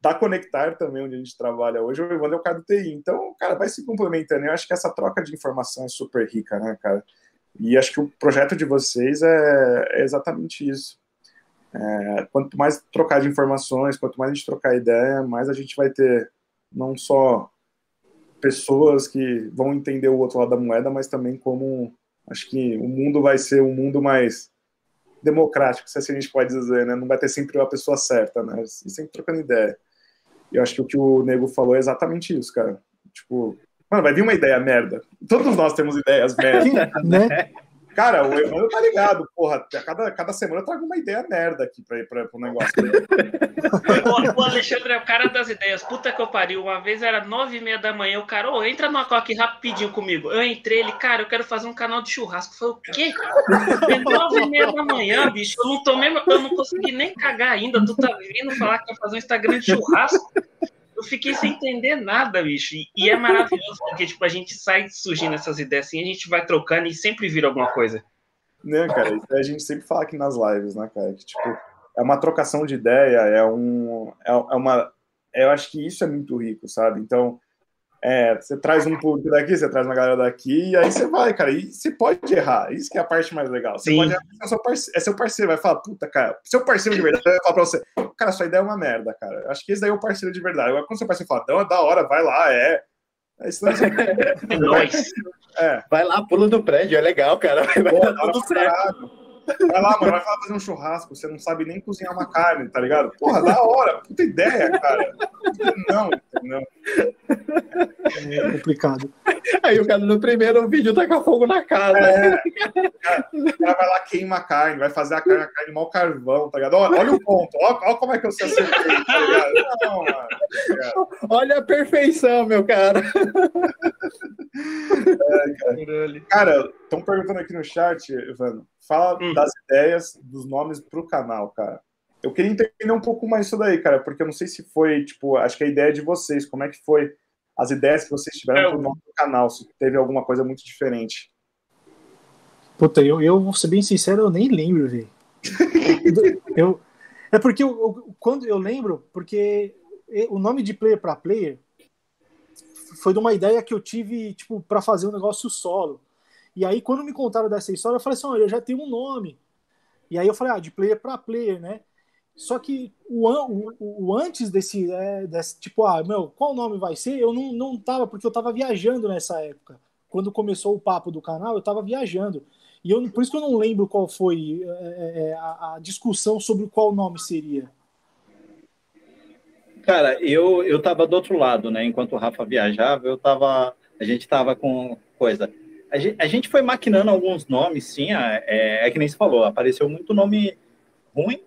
da Conectar também, onde a gente trabalha hoje, o Evandro é o cara do TI. Então, cara, vai se complementando. Eu acho que essa troca de informação é super rica, né, cara? E acho que o projeto de vocês é, é exatamente isso. É, quanto mais trocar de informações, quanto mais a gente trocar ideia, mais a gente vai ter não só pessoas que vão entender o outro lado da moeda, mas também como acho que o mundo vai ser um mundo mais democrático, se assim a gente pode dizer, né? Não vai ter sempre a pessoa certa, né? E sempre trocando ideia. E eu acho que o que o Nego falou é exatamente isso, cara. Tipo, mano, vai vir uma ideia merda. Todos nós temos ideias *laughs* merda. né? Cara, o Evandro tá ligado, porra. Cada, cada semana eu trago uma ideia merda aqui pra pra, pro negócio. *laughs* o, o Alexandre é o cara das ideias. Puta que eu pariu. Uma vez era nove e meia da manhã. O cara, ô, oh, entra no aqui rapidinho comigo. Eu entrei, ele, cara, eu quero fazer um canal de churrasco. Foi o quê? nove e meia da manhã, bicho. Eu não tomei, eu não consegui nem cagar ainda. Tu tá vindo falar que vai fazer um Instagram de churrasco? Eu fiquei sem entender nada, bicho. E, é maravilhoso, porque tipo, a gente sai surgindo essas ideias assim, a gente vai trocando e sempre vira alguma coisa. Né, cara, a gente sempre fala aqui nas lives, né, cara, que tipo, é uma trocação de ideia, é um. É, é uma. Eu acho que isso é muito rico, sabe? Então, é, você traz um público daqui, você traz uma galera daqui, e aí você vai, cara. E você pode errar. Isso que é a parte mais legal. Você Sim. pode errar, é seu, parceiro, é seu parceiro, vai falar, puta, cara, seu parceiro de verdade vai falar pra você, cara, sua ideia é uma merda, cara. Acho que esse daí é o parceiro de verdade. Agora, quando seu parceiro fala, não, é da hora, vai lá, é. É, isso *laughs* é nóis. É. Vai lá, pula do prédio, é legal, cara. Vai Pô, dar tudo certo. Vai lá, mano, vai fazer um churrasco, você não sabe nem cozinhar uma carne, tá ligado? Porra, da hora, puta ideia, cara. Não, não. É complicado. Aí o cara no primeiro vídeo taca fogo na casa. É, cara, o cara vai lá, queima a carne, vai fazer a carne, a carne mal carvão, tá ligado? Olha, olha o ponto, olha, olha, como é que eu se acertei, tá ligado? Não, mano. Tá olha a perfeição, meu cara. É, cara. cara, estão perguntando aqui no chat, Ivano, fala hum. das ideias, dos nomes pro canal, cara. Eu queria entender um pouco mais isso daí, cara, porque eu não sei se foi, tipo, acho que a ideia de vocês, como é que foi as ideias que vocês tiveram é, pro nome do canal, se teve alguma coisa muito diferente. Puta, eu, eu vou ser bem sincero, eu nem lembro, velho. *laughs* eu, é porque eu, eu, quando eu lembro, porque o nome de player para player foi de uma ideia que eu tive, tipo, para fazer um negócio solo. E aí, quando me contaram dessa história, eu falei assim: olha, eu já tenho um nome. E aí eu falei: ah, de player para player, né? Só que o, o, o antes desse, é, desse, tipo, ah, meu, qual nome vai ser? Eu não, não tava, porque eu tava viajando nessa época. Quando começou o papo do canal, eu tava viajando. E eu, por isso que eu não lembro qual foi é, é, é a, a, discussão sobre qual nome seria. Cara, eu, eu tava do outro lado, né? Enquanto o Rafa viajava, eu tava. A gente tava com coisa. A gente, a gente foi maquinando alguns nomes, sim. É, é que nem se falou, apareceu muito nome ruim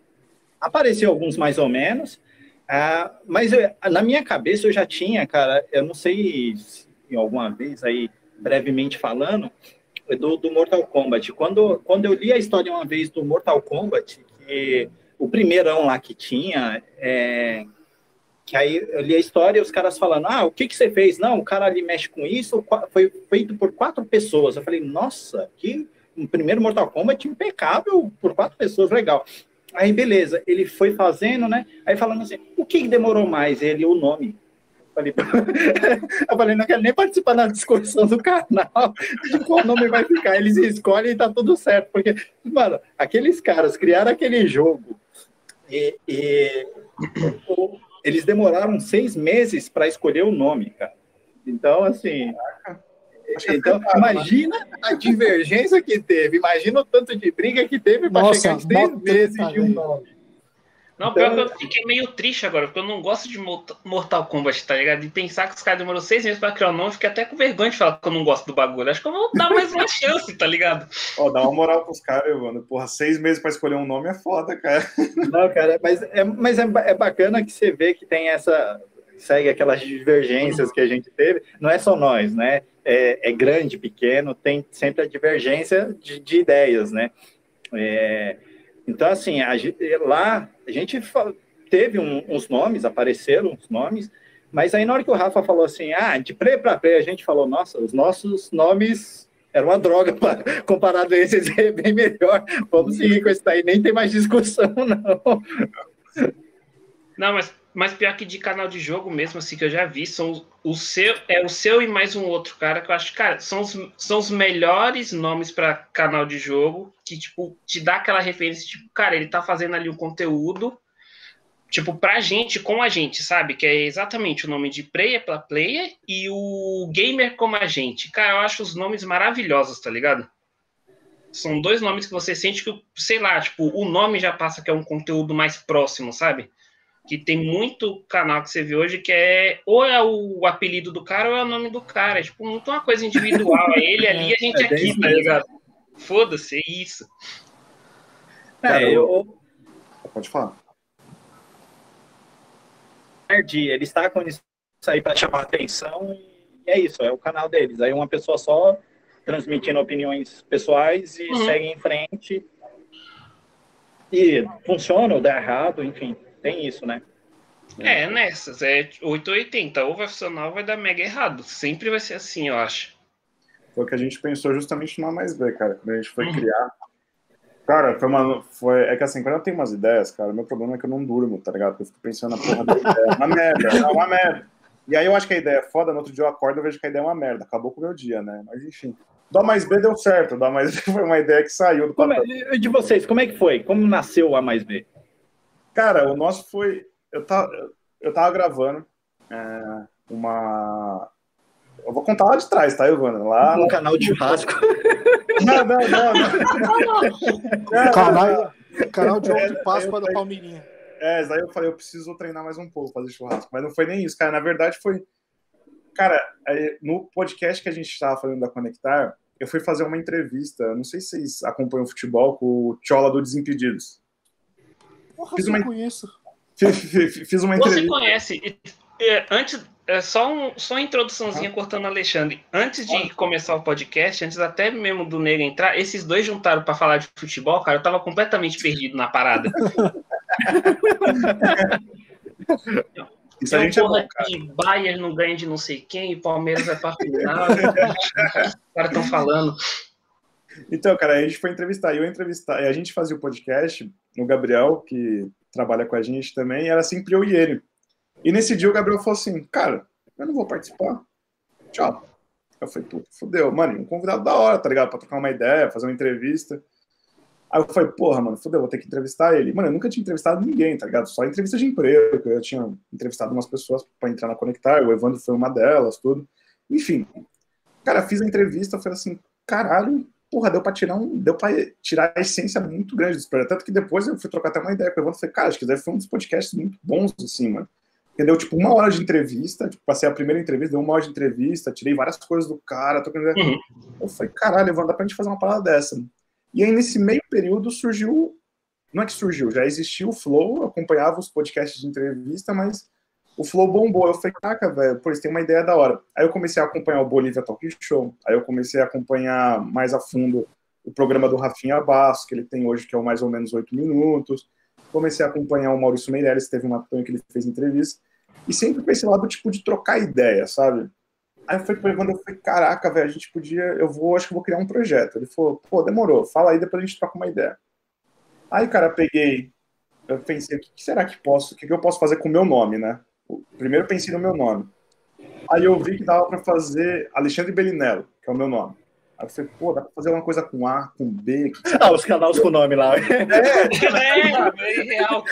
Apareceu alguns mais ou menos, uh, mas eu, na minha cabeça eu já tinha, cara, eu não sei se alguma vez aí, brevemente falando, do, do, Mortal Kombat. Quando, quando eu li a história uma vez do Mortal Kombat, que o primeirão lá que tinha, é, que aí eu li a história e os caras falando, ah, o que, que você fez? Não, o cara ali mexe com isso, foi feito por quatro pessoas. Eu falei, nossa, que primeiro Mortal Kombat impecável por quatro pessoas, legal. Aí, beleza, ele foi fazendo, né? Aí falando assim, o que demorou mais? Ele, o nome. Falei, *laughs* eu falei, não quero nem participar da discussão do canal de qual nome vai ficar. Eles escolhem e tá tudo certo. Porque, mano, aqueles caras criaram aquele jogo e, e eles demoraram seis meses para escolher o nome, cara. Então, assim, então, imagina a divergência que teve, imagina o tanto de briga que teve para chegar em seis meses de um nome. Não, pior então... que eu fiquei meio triste agora, porque eu não gosto de Mortal Kombat, tá ligado? De pensar que os caras demoraram seis meses pra criar o nome, fiquei até com vergonha de falar que eu não gosto do bagulho. Acho que eu vou dar mais uma *laughs* chance, tá ligado? Ó, dá uma moral pros caras, mano. Porra, seis meses pra escolher um nome é foda, cara. Não, cara, mas é, mas é, é bacana que você vê que tem essa. segue aquelas divergências que a gente teve. Não é só nós, né? é, é grande, pequeno, tem sempre a divergência de, de ideias, né? É, então, assim, a, lá a gente teve um, uns nomes, apareceram uns nomes, mas aí na hora que o Rafa falou assim, ah, de pré para pré, a gente falou, nossa, os nossos nomes eram uma droga *laughs* pra, comparado a esses, é bem melhor. Vamos seguir com esse daí, nem tem mais discussão, não. Não, mas mas pior que de canal de jogo mesmo, assim, que eu já vi, são o seu, é o seu e mais um outro cara que eu acho, cara, são os, são os melhores nomes para canal de jogo, que, tipo, te dá aquela referência, tipo, cara, ele tá fazendo ali um conteúdo, tipo, pra gente, com a gente, sabe? Que é exatamente o nome de player pra player e o gamer como a gente. Cara, eu acho os nomes maravilhosos, tá ligado? São dois nomes que você sente que, sei lá, tipo, o nome já passa que é um conteúdo mais próximo, sabe? Que tem muito canal que você vê hoje que é ou é o apelido do cara ou é o nome do cara. É tipo, muito uma coisa individual. É ele ali, a gente é aqui, tá ligado? Foda-se, é isso. É, cara, eu... Pode falar. Ele está com isso aí para chamar atenção e é isso, é o canal deles. Aí uma pessoa só transmitindo opiniões pessoais e uhum. segue em frente. E funciona ou dá errado, enfim tem isso, né? É, nessas, é 880. Ou vai funcionar ou vai dar mega errado. Sempre vai ser assim, eu acho. Foi o que a gente pensou justamente no A mais B, cara. Quando a gente foi uhum. criar. Cara, foi uma. Foi, é que assim, quando eu tenho umas ideias, cara, meu problema é que eu não durmo, tá ligado? Porque eu fico pensando na porra da *laughs* ideia. Uma merda, é uma merda. E aí eu acho que a ideia é foda, no outro dia eu acordo e vejo que a ideia é uma merda. Acabou com o meu dia, né? Mas enfim. Dó mais B deu certo. Dó mais B foi uma ideia que saiu do papel. É, de vocês, como é que foi? Como nasceu o A mais B? Cara, o nosso foi. Eu tava, eu tava gravando é, uma. Eu vou contar lá de trás, tá, Ivana? Lá no canal de churrasco. Não, não, não. não. *laughs* Canal, canal de ovo de Páscoa da Palmeirinha. É, daí eu falei, eu preciso treinar mais um pouco, fazer churrasco. Mas não foi nem isso, cara. Na verdade, foi. Cara, no podcast que a gente estava falando da Conectar, eu fui fazer uma entrevista. Não sei se vocês acompanham o futebol com o Chola do Desimpedidos. Porra, fiz uma... conheço. Fiz uma entrevista. Você conhece. Antes, é só, um, só uma introduçãozinha ah. cortando Alexandre. Antes de ah. começar o podcast, antes até mesmo do Nego entrar, esses dois juntaram para falar de futebol, cara. Eu tava completamente perdido na parada. *laughs* Isso a gente é porra é de Bayern não ganha de não sei quem, e Palmeiras vai pra final. Os caras estão falando. Então, cara, a gente foi entrevistar, eu entrevistar, e a gente fazia o podcast no Gabriel, que trabalha com a gente também, era sempre eu e ele. E nesse dia o Gabriel falou assim, cara, eu não vou participar. Tchau. Eu falei, puta, fudeu, mano, um convidado da hora, tá ligado? Pra trocar uma ideia, fazer uma entrevista. Aí eu falei, porra, mano, fudeu, vou ter que entrevistar ele. Mano, eu nunca tinha entrevistado ninguém, tá ligado? Só entrevista de emprego, eu tinha entrevistado umas pessoas para entrar na Conectar, o Evandro foi uma delas, tudo. Enfim, cara, fiz a entrevista, falei assim, caralho, porra, deu pra tirar um, deu pra tirar a essência muito grande do projeto. Tanto que depois eu fui trocar até uma ideia com o Evandro, falei, cara, acho que foi um dos podcasts muito bons, assim, mano. Entendeu? Tipo, uma hora de entrevista, tipo, passei a primeira entrevista, deu uma hora de entrevista, tirei várias coisas do cara, tô... uhum. eu falei, caralho, Evandro, dá pra gente fazer uma parada dessa, mano. E aí, nesse meio período, surgiu. Não é que surgiu, já existia o Flow, eu acompanhava os podcasts de entrevista, mas o Flow bombou. Eu falei, caraca, velho, por isso tem uma ideia da hora. Aí eu comecei a acompanhar o Bolívia Talk Show, aí eu comecei a acompanhar mais a fundo o programa do Rafinha Basso, que ele tem hoje, que é o mais ou menos oito minutos. Comecei a acompanhar o Maurício Meirelles, teve uma que ele fez entrevista. E sempre com esse lado, tipo, de trocar ideia, sabe? Aí fui perguntando, eu falei, caraca, velho, a gente podia, eu vou, acho que vou criar um projeto. Ele falou, pô, demorou, fala aí, depois a gente troca uma ideia. Aí, cara, peguei, eu pensei, o que será que posso, o que eu posso fazer com o meu nome, né? Primeiro pensei no meu nome. Aí eu vi que dava para fazer Alexandre Belinello, que é o meu nome. Aí eu falei, pô, dá pra fazer uma coisa com A, com B. *laughs* Ah, os canais com nome lá. É, é, é real.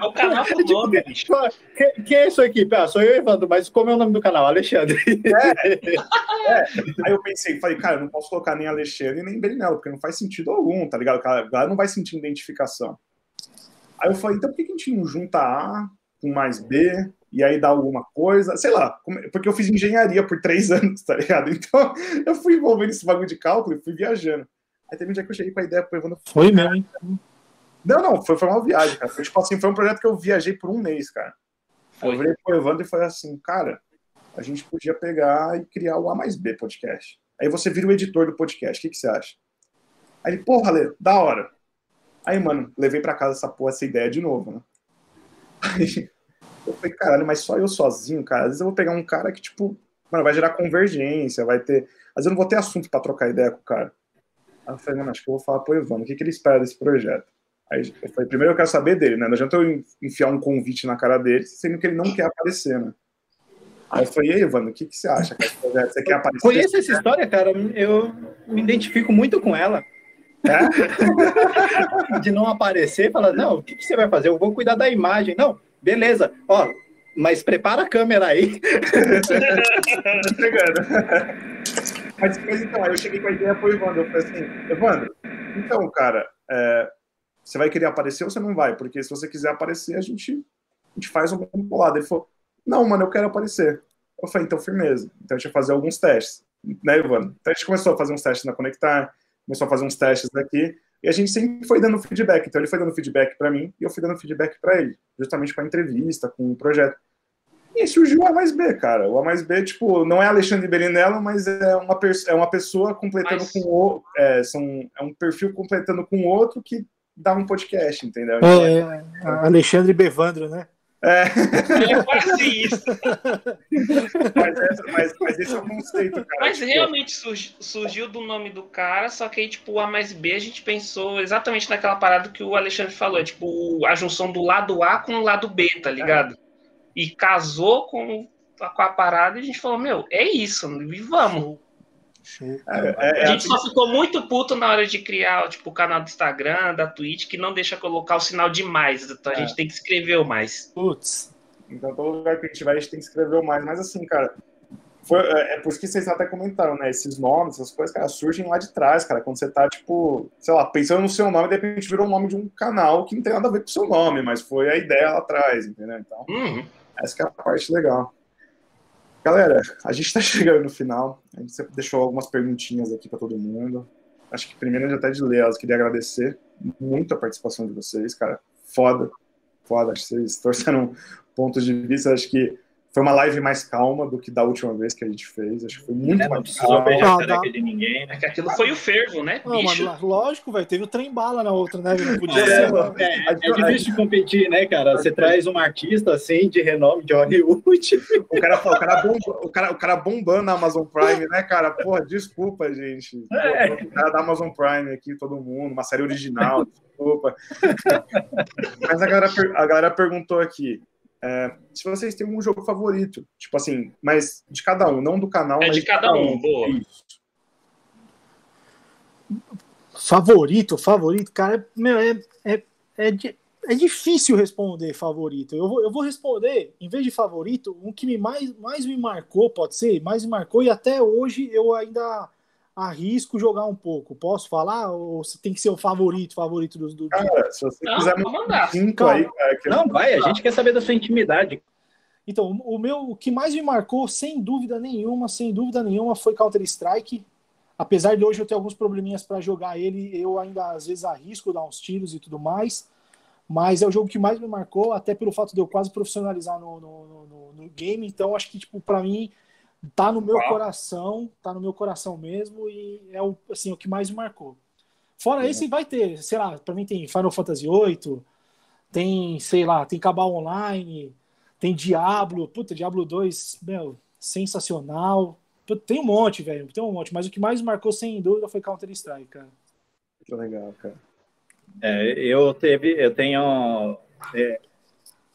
É o canal com tipo, nome, bicho. Quem, quem é isso aqui? Ah, sou eu, Evandro, mas como é o nome do canal? Alexandre. É, *laughs* é. Aí eu pensei, falei, cara, eu não posso colocar nem Alexandre nem Belinello, porque não faz sentido algum, tá ligado? A galera não vai sentir identificação. Aí eu falei, então por que a gente não junta A com mais B e aí dá alguma coisa? Sei lá, porque eu fiz engenharia por três *laughs* anos, tá ligado? Então eu fui envolvendo esse bagulho de cálculo e fui viajando. Aí teve um dia que eu cheguei com a ideia pro Evandro. Foi mesmo, hein? Não, não, foi, foi uma viagem, cara. Foi, tipo assim, foi um projeto que eu viajei por um mês, cara. Foi. Eu virei pro Evandro e falei assim, cara, a gente podia pegar e criar o A mais B podcast. Aí você vira o editor do podcast, o que, que você acha? Aí ele, porra, Lê, da hora. Aí, mano, levei para casa essa porra, essa ideia de novo, né? Aí eu falei, caralho, mas só eu sozinho, cara. Às vezes eu vou pegar um cara que, tipo, mano, vai gerar convergência, vai ter. Às vezes eu não vou ter assunto para trocar ideia com o cara. Aí eu falei, mano, acho que eu vou falar pro Evandro, o que, que ele espera desse projeto? Aí eu falei, primeiro eu quero saber dele, né? Não adianta eu enfiar um convite na cara dele, sendo que ele não quer aparecer, né? Aí eu falei, e aí, Evandro, o que, que você acha? Você quer aparecer? Conheço essa história, cara. Eu me identifico muito com ela. É? *laughs* De não aparecer, falar, não, o que, que você vai fazer? Eu vou cuidar da imagem. Não, beleza. Ó, mas prepara a câmera aí. Tá *laughs* chegando. Mas, mas então, aí eu cheguei com a ideia pro Evandro. Eu falei assim, Evandro, então, cara, é, você vai querer aparecer ou você não vai? Porque se você quiser aparecer, a gente, a gente faz um bolado. Ele falou, não, mano, eu quero aparecer. Eu falei, então firmeza. Então a gente vai fazer alguns testes, né, Ivan? Então a gente começou a fazer uns testes na Conectar, começou a fazer uns testes daqui, e a gente sempre foi dando feedback. Então ele foi dando feedback para mim e eu fui dando feedback para ele, justamente com a entrevista, com o projeto. E surgiu o A mais B, cara. O A mais B, tipo, não é Alexandre Belinello, mas é uma, é uma pessoa completando mas... com o é, são, é um perfil completando com o outro que dá um podcast, entendeu? É, é, Alexandre Bevandro, né? É. É quase isso. mas, essa, mas, mas, esse é o conceito, cara. Mas tipo... realmente surgiu, surgiu do nome do cara, só que aí, tipo, o A mais B a gente pensou exatamente naquela parada que o Alexandre falou, é, tipo, a junção do lado A com o lado B, tá ligado? É. E casou com, com a parada e a gente falou, meu, é isso, e vamos. É, é, a gente só ficou muito puto na hora de criar tipo, o canal do Instagram, da Twitch, que não deixa colocar o sinal de mais. Então a gente tem que escrever o mais. Putz. Então todo lugar que a gente vai, a gente tem que escrever o mais. Mas assim, cara, Foi, é, é por isso que vocês até comentaram, né? Esses nomes, essas coisas, cara, surgem lá de trás, cara. Quando você tá, tipo, sei lá, pensando no seu nome, de repente virou o nome de um canal que não tem nada a ver com o seu nome, mas foi a ideia lá atrás, entendeu? Então, Uhum. essa que é a parte legal. Galera, a gente tá *laughs* chegando no final. A gente sempre deixou algumas perguntinhas aqui para todo mundo. Acho que primeiro, até de ler elas, queria agradecer muito a participação de vocês, cara. Foda, foda. Acho que vocês trouxeram *laughs* pontos de vista. Acho que foi uma live mais calma do que da última vez que a gente fez. Acho que foi muito É, não mais precisou calma. beijar Ah, a careca dá. de ninguém, né? É que aquilo foi o fervo, né? Não, Bicho. mano, lógico, velho. Teve o trem bala na outra, né? Não podia É, ser. é, é difícil de competir, né, cara? Você traz um artista assim de renome de Hollywood. O cara, o, cara bomba- o, cara, o cara bombando na Amazon Prime, né, cara? Porra, desculpa, gente. É. O cara da Amazon Prime aqui, todo mundo, uma série original, desculpa. Mas a galera, a galera perguntou aqui é, se vocês têm um jogo favorito. Tipo assim, mas de cada um, não do canal, É mas de cada um, boa. Isso. Favorito, favorito, cara, meu, é, é, é, é difícil responder favorito. Eu vou, eu vou responder, em vez de favorito, um que me mais, mais me marcou, pode ser, mais me marcou, e até hoje eu ainda arrisco jogar um pouco. Posso falar? Ou você tem que ser o favorito, favorito do, do? Cara, se você Não, quiser vou mandar. cinco aí, cara, Não, vai, a gente quer saber da sua intimidade. Então, o meu, o que mais me marcou, sem dúvida nenhuma, sem dúvida nenhuma, foi Counter-Strike. Apesar de hoje eu ter alguns probleminhas para jogar ele, eu ainda às vezes arrisco dar uns tiros e tudo mais. Mas é o jogo que mais me marcou, até pelo fato de eu quase profissionalizar no, no, no- no- no game. Então, acho que, tipo, para mim, tá no meu Uau. coração, tá no meu coração mesmo, e é o, assim, o que mais me marcou. Fora esse, vai ter, sei lá, pra mim tem Final Fantasy VIII, tem, sei lá, tem Cabal Online, tem Diablo, puta, Diablo 2, meu, sensacional. Puta, Tem um monte, velho, tem um monte, mas o que mais me marcou, sem dúvida, foi Counter-Strike, cara. Muito legal, cara. É, eu teve, eu tenho, é,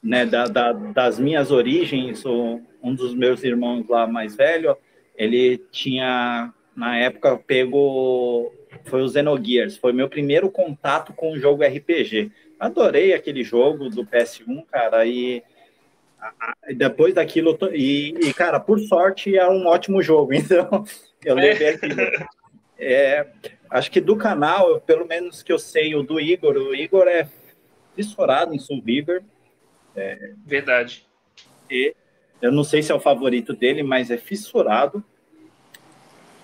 né, da, da- das minhas origens, um dos meus irmãos lá mais velho, ele tinha na época pego foi o Xenogears, foi meu primeiro contato com o jogo RPG. Adorei aquele jogo do PS1, cara, e depois daquilo e, e, cara, por sorte é um ótimo jogo, *laughs* então eu levei aquilo. É, acho que do canal, pelo menos que eu sei, o do Igor, o Igor é fissurado em Soul River. Verdade. Eu não sei se é o favorito dele, mas é fissurado.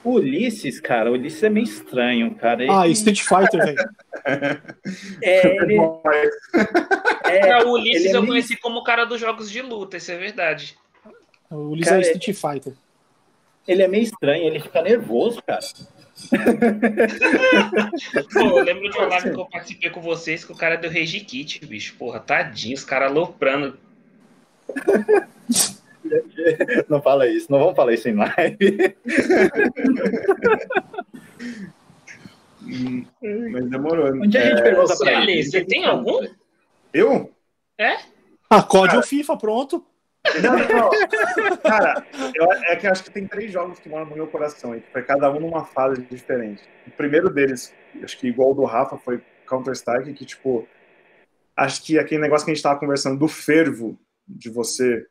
O Ulisses, cara, o Ulisses é meio estranho, cara. Ele, Ah, Street Fighter, velho. *laughs* é, ele, é, É, o Ulisses ele é eu meio- conheci como o cara dos jogos de luta, isso é verdade. O Ulisses Cara, é Street Fighter. ele é meio estranho, ele fica nervoso, cara. *laughs* Pô, eu lembro de uma live que eu participei com vocês que o cara deu rage kit, bicho. Porra, tadinho, os caras aloprando. *laughs* Não fala isso, não vamos falar isso em live. Hum, Mas demorou. Dia a gente É, pergunta Você, pra ele. você tem algum? Eu? Ah, COD ou FIFA, pronto. Não, não. Cara, eu, é que eu acho que tem três jogos que moram no meu coração, e que foi cada um numa fase diferente. O primeiro deles, acho que igual o do Rafa, foi Counter-Strike, que, tipo, acho que aquele negócio que a gente tava conversando do fervo de você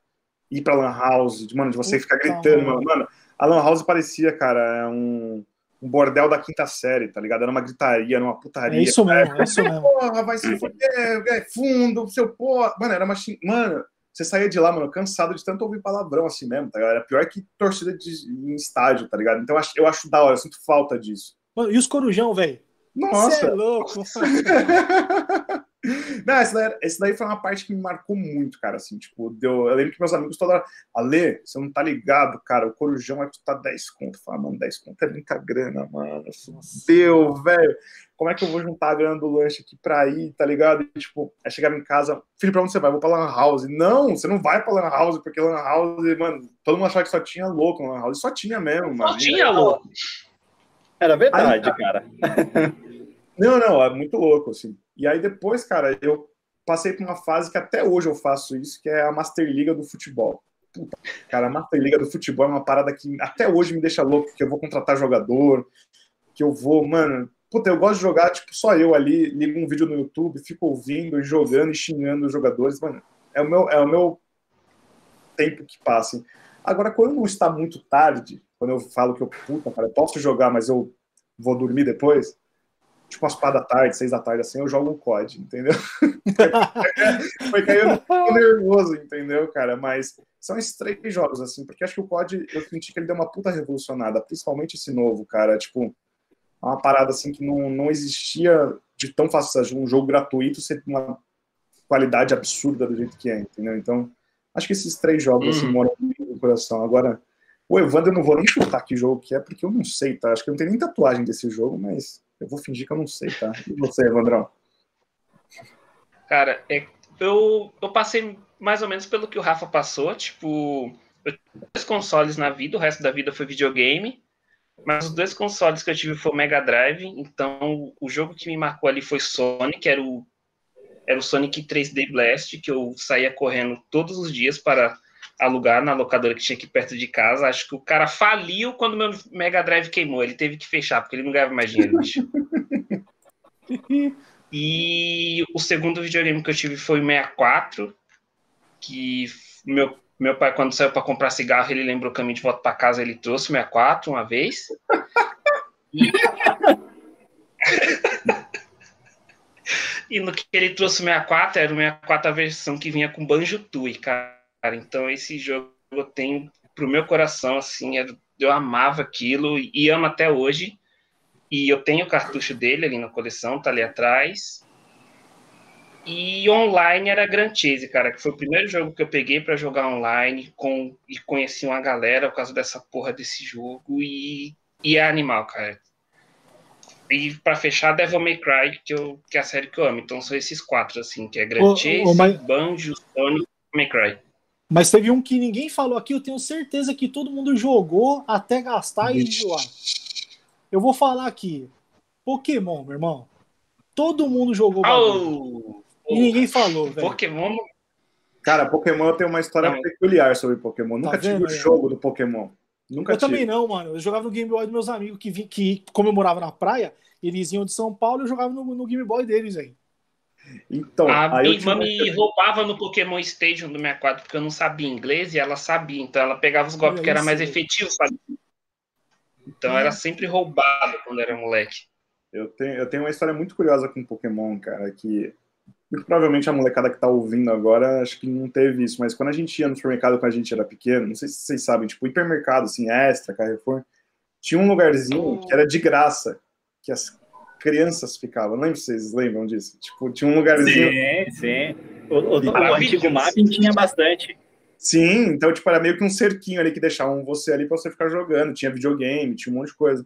ir pra Lan House, de, mano, de você ficar gritando, mano. mano. A Lan House parecia, cara, um, um bordel da quinta série, tá ligado? Era uma gritaria, era uma putaria. É isso mesmo, é isso mesmo. Porra, vai se foder, é fundo, seu porra. Mano, era uma. Mano, você saía de lá, mano, cansado de tanto ouvir palavrão assim mesmo, tá ligado? Era pior que torcida de, em estádio, tá ligado? Então eu acho, eu acho da hora, eu sinto falta disso. Mano, e os corujão, velho? Você é Nossa! louco. *laughs* *laughs* *laughs* Não, esse daí, esse daí foi uma parte que me marcou muito, cara, assim, tipo, deu, eu lembro que meus amigos toda hora, Ale, você não tá ligado, cara, o Corujão vai custar 10 conto, fala, mano, 10 conto é muita grana, mano, deu, velho, como é que eu vou juntar a grana do lanche aqui pra ir, tá ligado, e, tipo, aí chegava em casa, filho, pra onde você vai? Vou pra Lan House, não, você não vai pra Lan House, porque Lan House, mano, todo mundo achava que só tinha louco Lan House, só tinha mesmo, mano. Não tinha, louco. Era verdade, Aí, cara. *laughs* Não, não, é muito louco, assim. E aí depois, cara, eu passei por uma fase que até hoje eu faço isso, que é a Master Liga do futebol. Puta, cara, a Master Liga do futebol é uma parada que até hoje me deixa louco, que eu vou contratar jogador, que eu vou, mano. Puta, eu gosto de jogar, tipo, só eu ali, ligo um vídeo no YouTube, fico ouvindo e jogando e xingando os jogadores, mano. É o meu, é o meu tempo que passa. Agora, quando está muito tarde, quando eu falo que eu, puta, cara, eu posso jogar, mas eu vou dormir depois, tipo umas quatro da tarde, seis da tarde, assim, eu jogo um COD, entendeu? *laughs* Foi caindo nervoso, entendeu, cara? Mas são esses três jogos, assim, porque acho que o COD, eu senti que ele deu uma puta revolucionada, principalmente esse novo, cara, tipo, uma parada, assim, que não, não existia de tão fácil, um jogo gratuito ser uma qualidade absurda do jeito que é, entendeu? Então, acho que esses três jogos, assim, uhum. moram no coração. Agora, o Evandro eu não vou nem chutar que jogo que é, porque eu não sei, tá? Acho que eu não tenho nem tatuagem desse jogo, mas eu vou fingir que eu não sei, tá? E você, Evandrão? Cara, é, eu, eu passei mais ou menos pelo que o Rafa passou, tipo, eu tive dois consoles na vida, o resto da vida foi videogame, mas os dois consoles que eu tive foi o Mega Drive, então o jogo que me marcou ali foi Sonic, era o, era o Sonic 3D Blast, que eu saía correndo todos os dias para alugar na locadora que tinha aqui perto de casa. Acho que o cara faliu quando meu Mega Drive queimou. Ele teve que fechar, porque ele não ganhava mais dinheiro, bicho. *laughs* e o segundo videogame que eu tive foi o 64, que meu, meu pai, quando saiu para comprar cigarro, ele lembrou o caminho de volta para casa, ele trouxe o 64 uma vez. *laughs* E... *laughs* e no que ele trouxe o 64, era o 64 a versão que vinha com Banjo Tui, cara cara. Então esse jogo eu tenho pro meu coração, assim, eu amava aquilo e amo até hoje. E eu tenho o cartucho dele ali na coleção, tá ali atrás. E online era Grand Chase, cara, que foi o primeiro jogo que eu peguei para jogar online com, e conheci uma galera por causa dessa porra desse jogo e, e é animal, cara. E para fechar, Devil May Cry, que, eu, que é a série que eu amo. Então são esses quatro, assim, que é Grand Chase, mas... Banjo, Sonic e May Cry. Mas teve um que ninguém falou aqui, eu tenho certeza que todo mundo jogou até gastar e enjoar. Eu vou falar aqui. Pokémon, meu irmão. Todo mundo jogou. Oh, e ninguém falou, velho. Pokémon. Cara, Pokémon tem uma história não. peculiar sobre Pokémon. Nunca tá tive o jogo do Pokémon. Nunca eu tive. também não, mano. Eu jogava no Game Boy dos meus amigos que, vi, que como eu morava na praia, eles iam de São Paulo e eu jogava no, no Game Boy deles aí. Então, a minha irmã me roubava no Pokémon Stadium do 64 porque eu não sabia inglês e ela sabia, então ela pegava os golpes que era mais efetivo. Sabe? Então era sempre roubado quando era moleque. Eu tenho, eu tenho uma história muito curiosa com Pokémon, cara, que provavelmente a molecada que tá ouvindo agora acho que não teve isso, mas quando a gente ia no supermercado quando a gente era pequeno, não sei se vocês sabem, tipo, hipermercado, assim, extra, Carrefour, tinha um lugarzinho que era de graça, que as crianças ficavam. Não lembro se vocês lembram disso. Tipo, tinha um lugarzinho. Sim, sim. O, o, o antigo mapping tinha bastante. Sim, então, tipo, era meio que um cerquinho ali que deixavam você ali pra você ficar jogando. Tinha videogame, tinha um monte de coisa.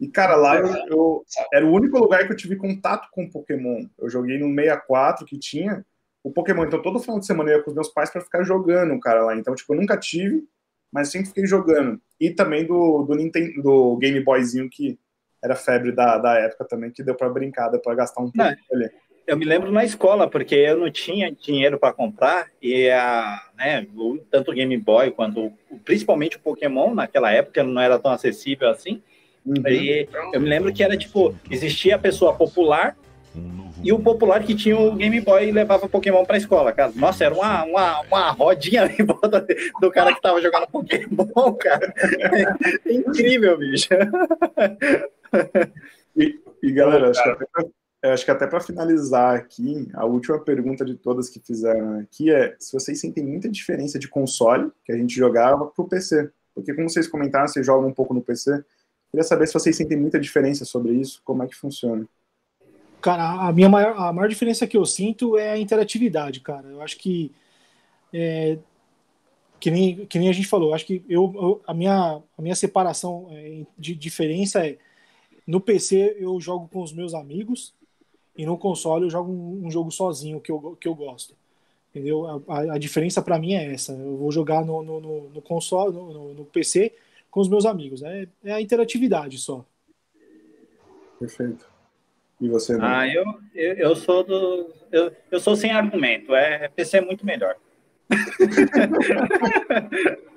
E, cara, lá eu, eu, era o único lugar que eu tive contato com Pokémon. Eu joguei no 64 que tinha o Pokémon. Então, todo final de semana eu ia com os meus pais para ficar jogando, cara, lá. Então, tipo, eu nunca tive, mas sempre fiquei jogando. E também do, do, Nintendo, do Game Boyzinho que era febre da, da época também, que deu para brincar, deu para gastar um pouco ali. Eu me lembro na escola, porque eu não tinha dinheiro para comprar, e a, né, tanto o Game Boy quanto principalmente o Pokémon, naquela época não era tão acessível assim. Uhum. E eu me lembro que era tipo: existia a pessoa popular e o popular que tinha o Game Boy e levava Pokémon pra escola, cara. Nossa, era uma, uma, uma rodinha em volta do cara que tava jogando Pokémon, *laughs* cara. É incrível, bicho. *laughs* E, e galera, acho que, até pra, acho que até para finalizar aqui, a última pergunta de todas que fizeram aqui é se vocês sentem muita diferença de console que a gente jogava pro PC. Porque como vocês comentaram, vocês jogam um pouco no PC. Queria saber se vocês sentem muita diferença sobre isso, como é que funciona. Cara, a minha maior, a maior diferença que eu sinto é a interatividade, cara. Eu acho que é, que nem, que nem a gente falou, acho que eu, eu a, minha, a minha separação é, de diferença é no PC eu jogo com os meus amigos e no console eu jogo um, um jogo sozinho que eu, que eu gosto. Entendeu? A, a diferença para mim é essa. Eu vou jogar no, no, no, no console, no, no, PC com os meus amigos. É, é a interatividade só. Perfeito. E você? Não? Ah, eu, eu, eu sou do. Eu, eu sou sem argumento. É, PC é muito melhor. *laughs*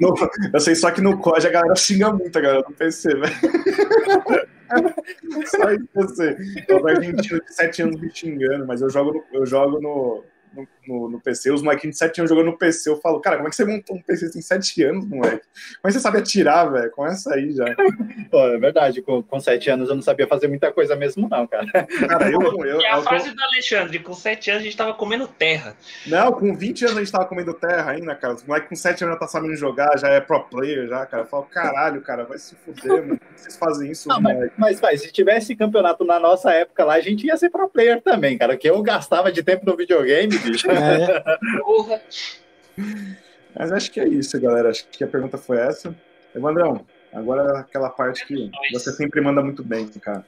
no, eu sei só que no COD a galera xinga muito a galera no PC, velho. só isso sei. Eu tô de 7 anos me xingando, mas eu jogo no, eu jogo no, no, no, no PC, os molequinhos de 7 anos jogando no PC. Eu falo, cara, como é que você montou um PC em 7 anos, moleque? Como é que você sabe atirar, velho? Começa aí já. *laughs* Pô, é verdade, com, com 7 anos eu não sabia fazer muita coisa mesmo, não, cara. Cara, eu. eu, e a eu, fase eu... do Alexandre, com 7 anos a gente tava comendo terra. Não, com 20 anos a gente tava comendo terra ainda, cara. Os moleques com 7 anos já tá sabendo jogar, já é pro player, já, cara. Eu falo, caralho, cara, vai se fuder, mano. Vocês fazem isso, não, mas, mas, mas, se tivesse campeonato na nossa época lá, a gente ia ser pro player também, cara. Que eu gastava de tempo no videogame, bicho. É. Porra. Mas acho que é isso, galera. Acho que a pergunta foi essa. Evandrão, agora é aquela parte que você sempre manda muito bem, cara.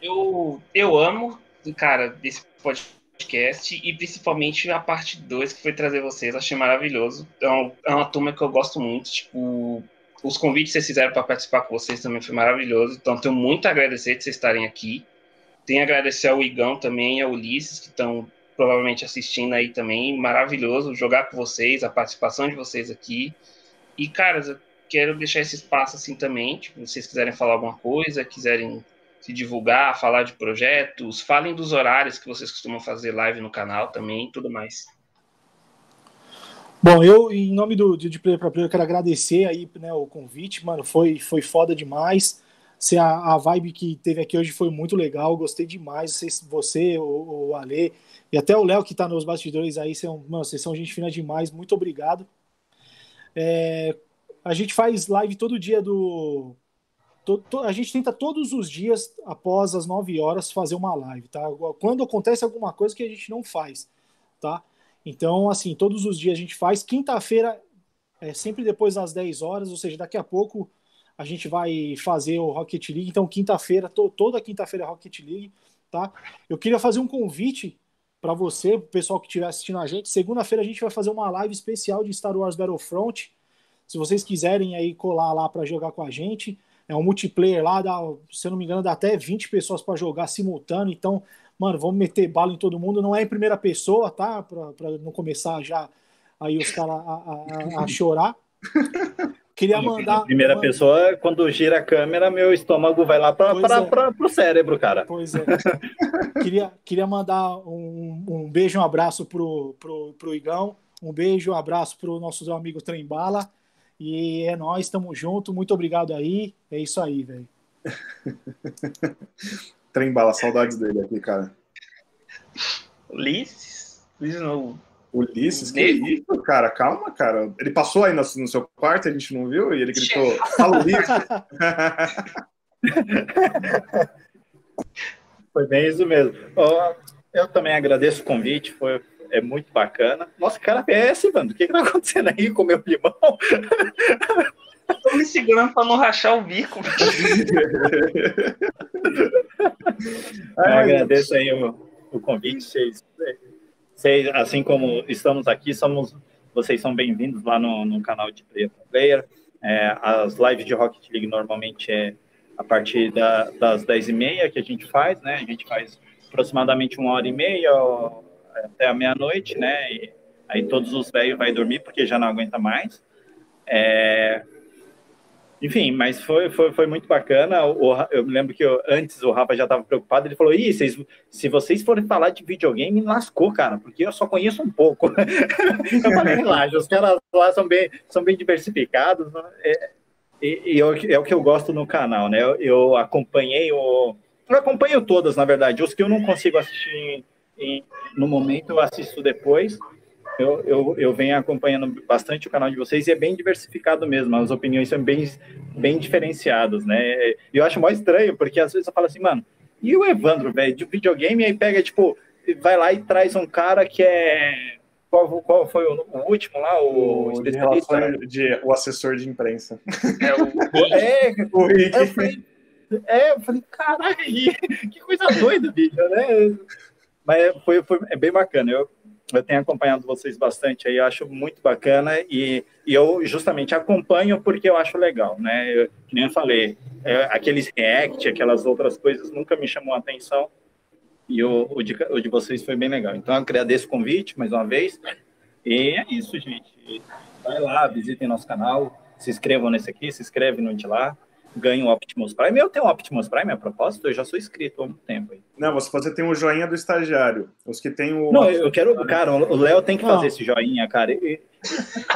Eu, eu amo, cara, esse podcast e principalmente a parte 2 que foi trazer vocês. Achei maravilhoso. É uma, é uma turma que eu gosto muito. Tipo, os convites que vocês fizeram para participar com vocês também foi maravilhoso. Então, tenho muito a agradecer de vocês estarem aqui. Tenho a agradecer ao Igão também, ao Ulisses, que estão provavelmente assistindo aí também. Maravilhoso jogar com vocês, a participação de vocês aqui. E, caras, eu quero deixar esse espaço assim também. Tipo, se vocês quiserem falar alguma coisa, quiserem se divulgar, falar de projetos, falem dos horários que vocês costumam fazer live no canal também tudo mais. Bom, eu, em nome do de Player para Player, quero agradecer aí né, o convite, mano. Foi, foi foda demais. Se a, a vibe que teve aqui hoje foi muito legal, gostei demais. Você, você o, o Ale, e até o Léo, que está nos bastidores aí, são, mano, vocês são gente fina demais, muito obrigado. É, a gente faz live todo dia do. To, to, a gente tenta todos os dias, após as 9 horas, fazer uma live, tá? Quando acontece alguma coisa que a gente não faz, tá? Então, assim, todos os dias a gente faz. Quinta-feira é sempre depois das 10 horas, ou seja, daqui a pouco a gente vai fazer o Rocket League. Então, quinta-feira, to, toda quinta-feira é Rocket League, tá? Eu queria fazer um convite para você, o pessoal que estiver assistindo a gente. Segunda-feira a gente vai fazer uma live especial de Star Wars Battlefront. Se vocês quiserem aí colar lá para jogar com a gente, é um multiplayer lá, dá, se eu não me engano, dá até 20 pessoas para jogar simultâneo. Então, mano, vamos meter bala em todo mundo. Não é em primeira pessoa, tá? Para não começar já aí os caras a, a, a chorar. *laughs* Queria mandar. Primeira pessoa, quando gira a câmera, meu estômago vai lá para é. o cérebro, cara. Pois é. queria, queria mandar um, um beijo, um abraço pro, pro, pro Igão. Um beijo, um abraço pro nosso amigo Trembala. E é nós, estamos junto. Muito obrigado aí. É isso aí, velho. *laughs* Trembala, saudades dele aqui, cara. Ulisses? Ulisses não Ulisses, que isso, cara? Calma, cara. Ele passou aí no, no seu quarto, a gente não viu, e ele gritou: Fala, Ulisses. foi bem isso mesmo. Eu também agradeço o convite, foi, é muito bacana. Nossa, cara PS, mano, o que, que tá acontecendo aí com o meu limão? *laughs* Tô me segurando pra não rachar o bico. *laughs* Eu agradeço aí o, o convite, vocês vocês, assim como estamos aqui, somos, vocês são bem-vindos lá no, no, canal de Player Player. É, as lives de Rocket League normalmente é a partir da, das 10h30 que a gente faz, né? A gente faz aproximadamente uma hora e meia até a meia-noite, né? E aí todos os velhos vai dormir porque já não aguenta mais. É, enfim, mas foi, foi, foi muito bacana. O, eu me lembro que eu, antes o Rafa já estava preocupado. Ele falou: Ih, vocês, se vocês forem falar de videogame, lascou, cara, porque eu só conheço um pouco. *laughs* eu falei: relaxa, os caras lá são bem, são bem diversificados. Né? É, e, e eu, é o que eu gosto no canal, né? Eu, eu acompanhei o. Eu acompanho todas, na verdade. Os que eu não consigo assistir em, no momento, eu assisto depois. Eu, eu, eu venho acompanhando bastante o canal de vocês e é bem diversificado mesmo, as opiniões são bem, bem diferenciadas, né? E eu acho mais estranho, porque às vezes eu falo assim, mano, e o Evandro, velho, de videogame, aí pega, tipo, vai lá e traz um cara que é. Qual, qual foi o, o último lá? O, o, de de, o assessor de imprensa. É, o, é, o Rick. Eu falei, é, eu falei, caralho, *laughs* que coisa doida, bicho, né? Mas foi, foi, é bem bacana. Eu, eu tenho acompanhado vocês bastante aí, acho muito bacana e, e, eu justamente acompanho porque eu acho legal, né? Eu, que nem eu falei, é, aqueles react, aquelas outras coisas nunca me chamou a atenção e o, o, de, o de vocês foi bem legal. Então, agradeço o convite mais uma vez e é isso, gente. Vai lá, visitem nosso canal, se inscrevam nesse aqui, se inscreve no de lá. Ganho o Optimus Prime. Eu tenho o Optimus Prime a propósito, eu já sou inscrito há muito tempo. Aí. Não, você, você tem o joinha do estagiário. Os que tem o. Não, eu quero. Cara, o Léo tem que fazer Não. esse joinha, cara.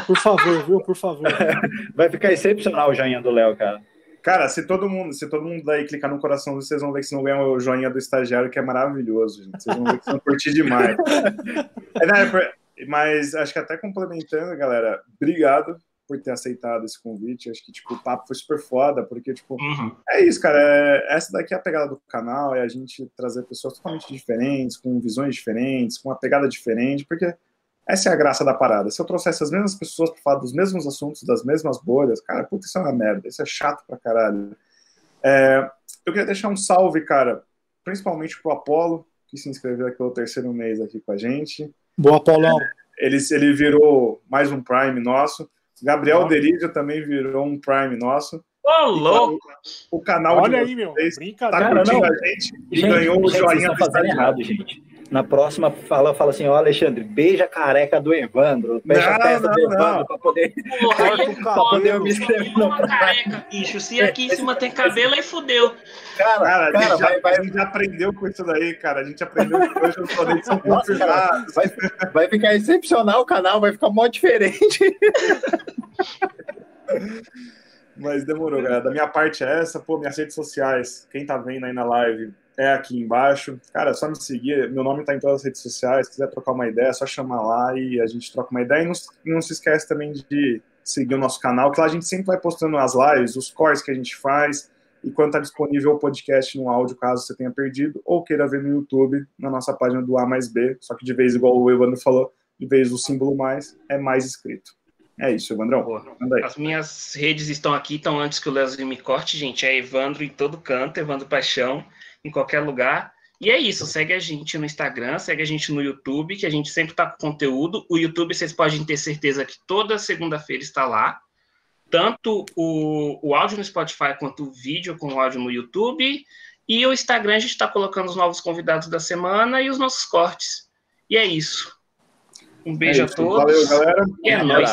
Por favor, viu? Por favor. *laughs* Vai ficar excepcional o joinha do Léo, cara. Cara, se todo mundo, se todo mundo daí clicar no coração, vocês vão ver que vocês vão ganhar o joinha do estagiário, que é maravilhoso, gente. Vocês vão ver que vocês vão curtir demais. *laughs* é, né, mas acho que até complementando, galera, obrigado por ter aceitado esse convite. Acho que tipo, o papo foi super foda, porque tipo, uhum. é isso, cara. É, essa daqui é a pegada do canal, é a gente trazer pessoas totalmente diferentes, com visões diferentes, com uma pegada diferente, porque essa é a graça da parada. Se eu trouxesse as mesmas pessoas para falar dos mesmos assuntos, das mesmas bolhas, cara, puta, isso é uma merda, isso é chato pra caralho. É, eu queria deixar um salve, cara, principalmente pro Apolo, que se inscreveu aqui pelo terceiro mês aqui com a gente. Boa, Apolão. É, ele, ele virou mais um Prime nosso. Gabriel Derídio também virou um Prime nosso. Ô, louco! O canal Olha de vocês aí, meu. tá curtindo a gente e gente, ganhou o joinha do fazendo errado, gente. Na próxima, fala, fala assim, ó, Alexandre, beija a careca do Evandro. Fecha a testa do Evandro pra poder, Porra, pra poder eu me inscrever no careca, bicho. Se aqui em cima tem cabelo, aí fudeu. Cara, cara, cara a, gente vai, já, vai... a gente já aprendeu com isso daí, cara. A gente aprendeu hoje poderes são confirmados. Vai, vai ficar excepcional o canal, vai ficar mó diferente. Mas demorou, galera. Da minha parte é essa. Pô, minhas redes sociais, quem tá vendo aí na live, é aqui embaixo. Cara, é só me seguir. Meu nome tá em todas as redes sociais. Se quiser trocar uma ideia, é só chamar lá e a gente troca uma ideia. E não, não se esquece também de seguir o nosso canal, que lá a gente sempre vai postando as lives, os cores que a gente faz e quando está disponível o podcast no áudio, caso você tenha perdido, ou queira ver no YouTube, na nossa página do A mais B, só que de vez, igual o Evandro falou, de vez o símbolo mais é mais escrito. É isso, Evandrão. As minhas redes estão aqui, estão antes que o Leozinho me corte, gente. É Evandro em todo canto, Evandro Paixão, em qualquer lugar. E é isso, segue a gente no Instagram, segue a gente no YouTube, que a gente sempre está com conteúdo. O YouTube, vocês podem ter certeza que toda segunda-feira está lá tanto o, o áudio no Spotify quanto o vídeo com o áudio no YouTube. E o Instagram a gente está colocando os novos convidados da semana e os nossos cortes. E é isso. Um beijo é isso. a todos. Valeu, galera. E é nóis.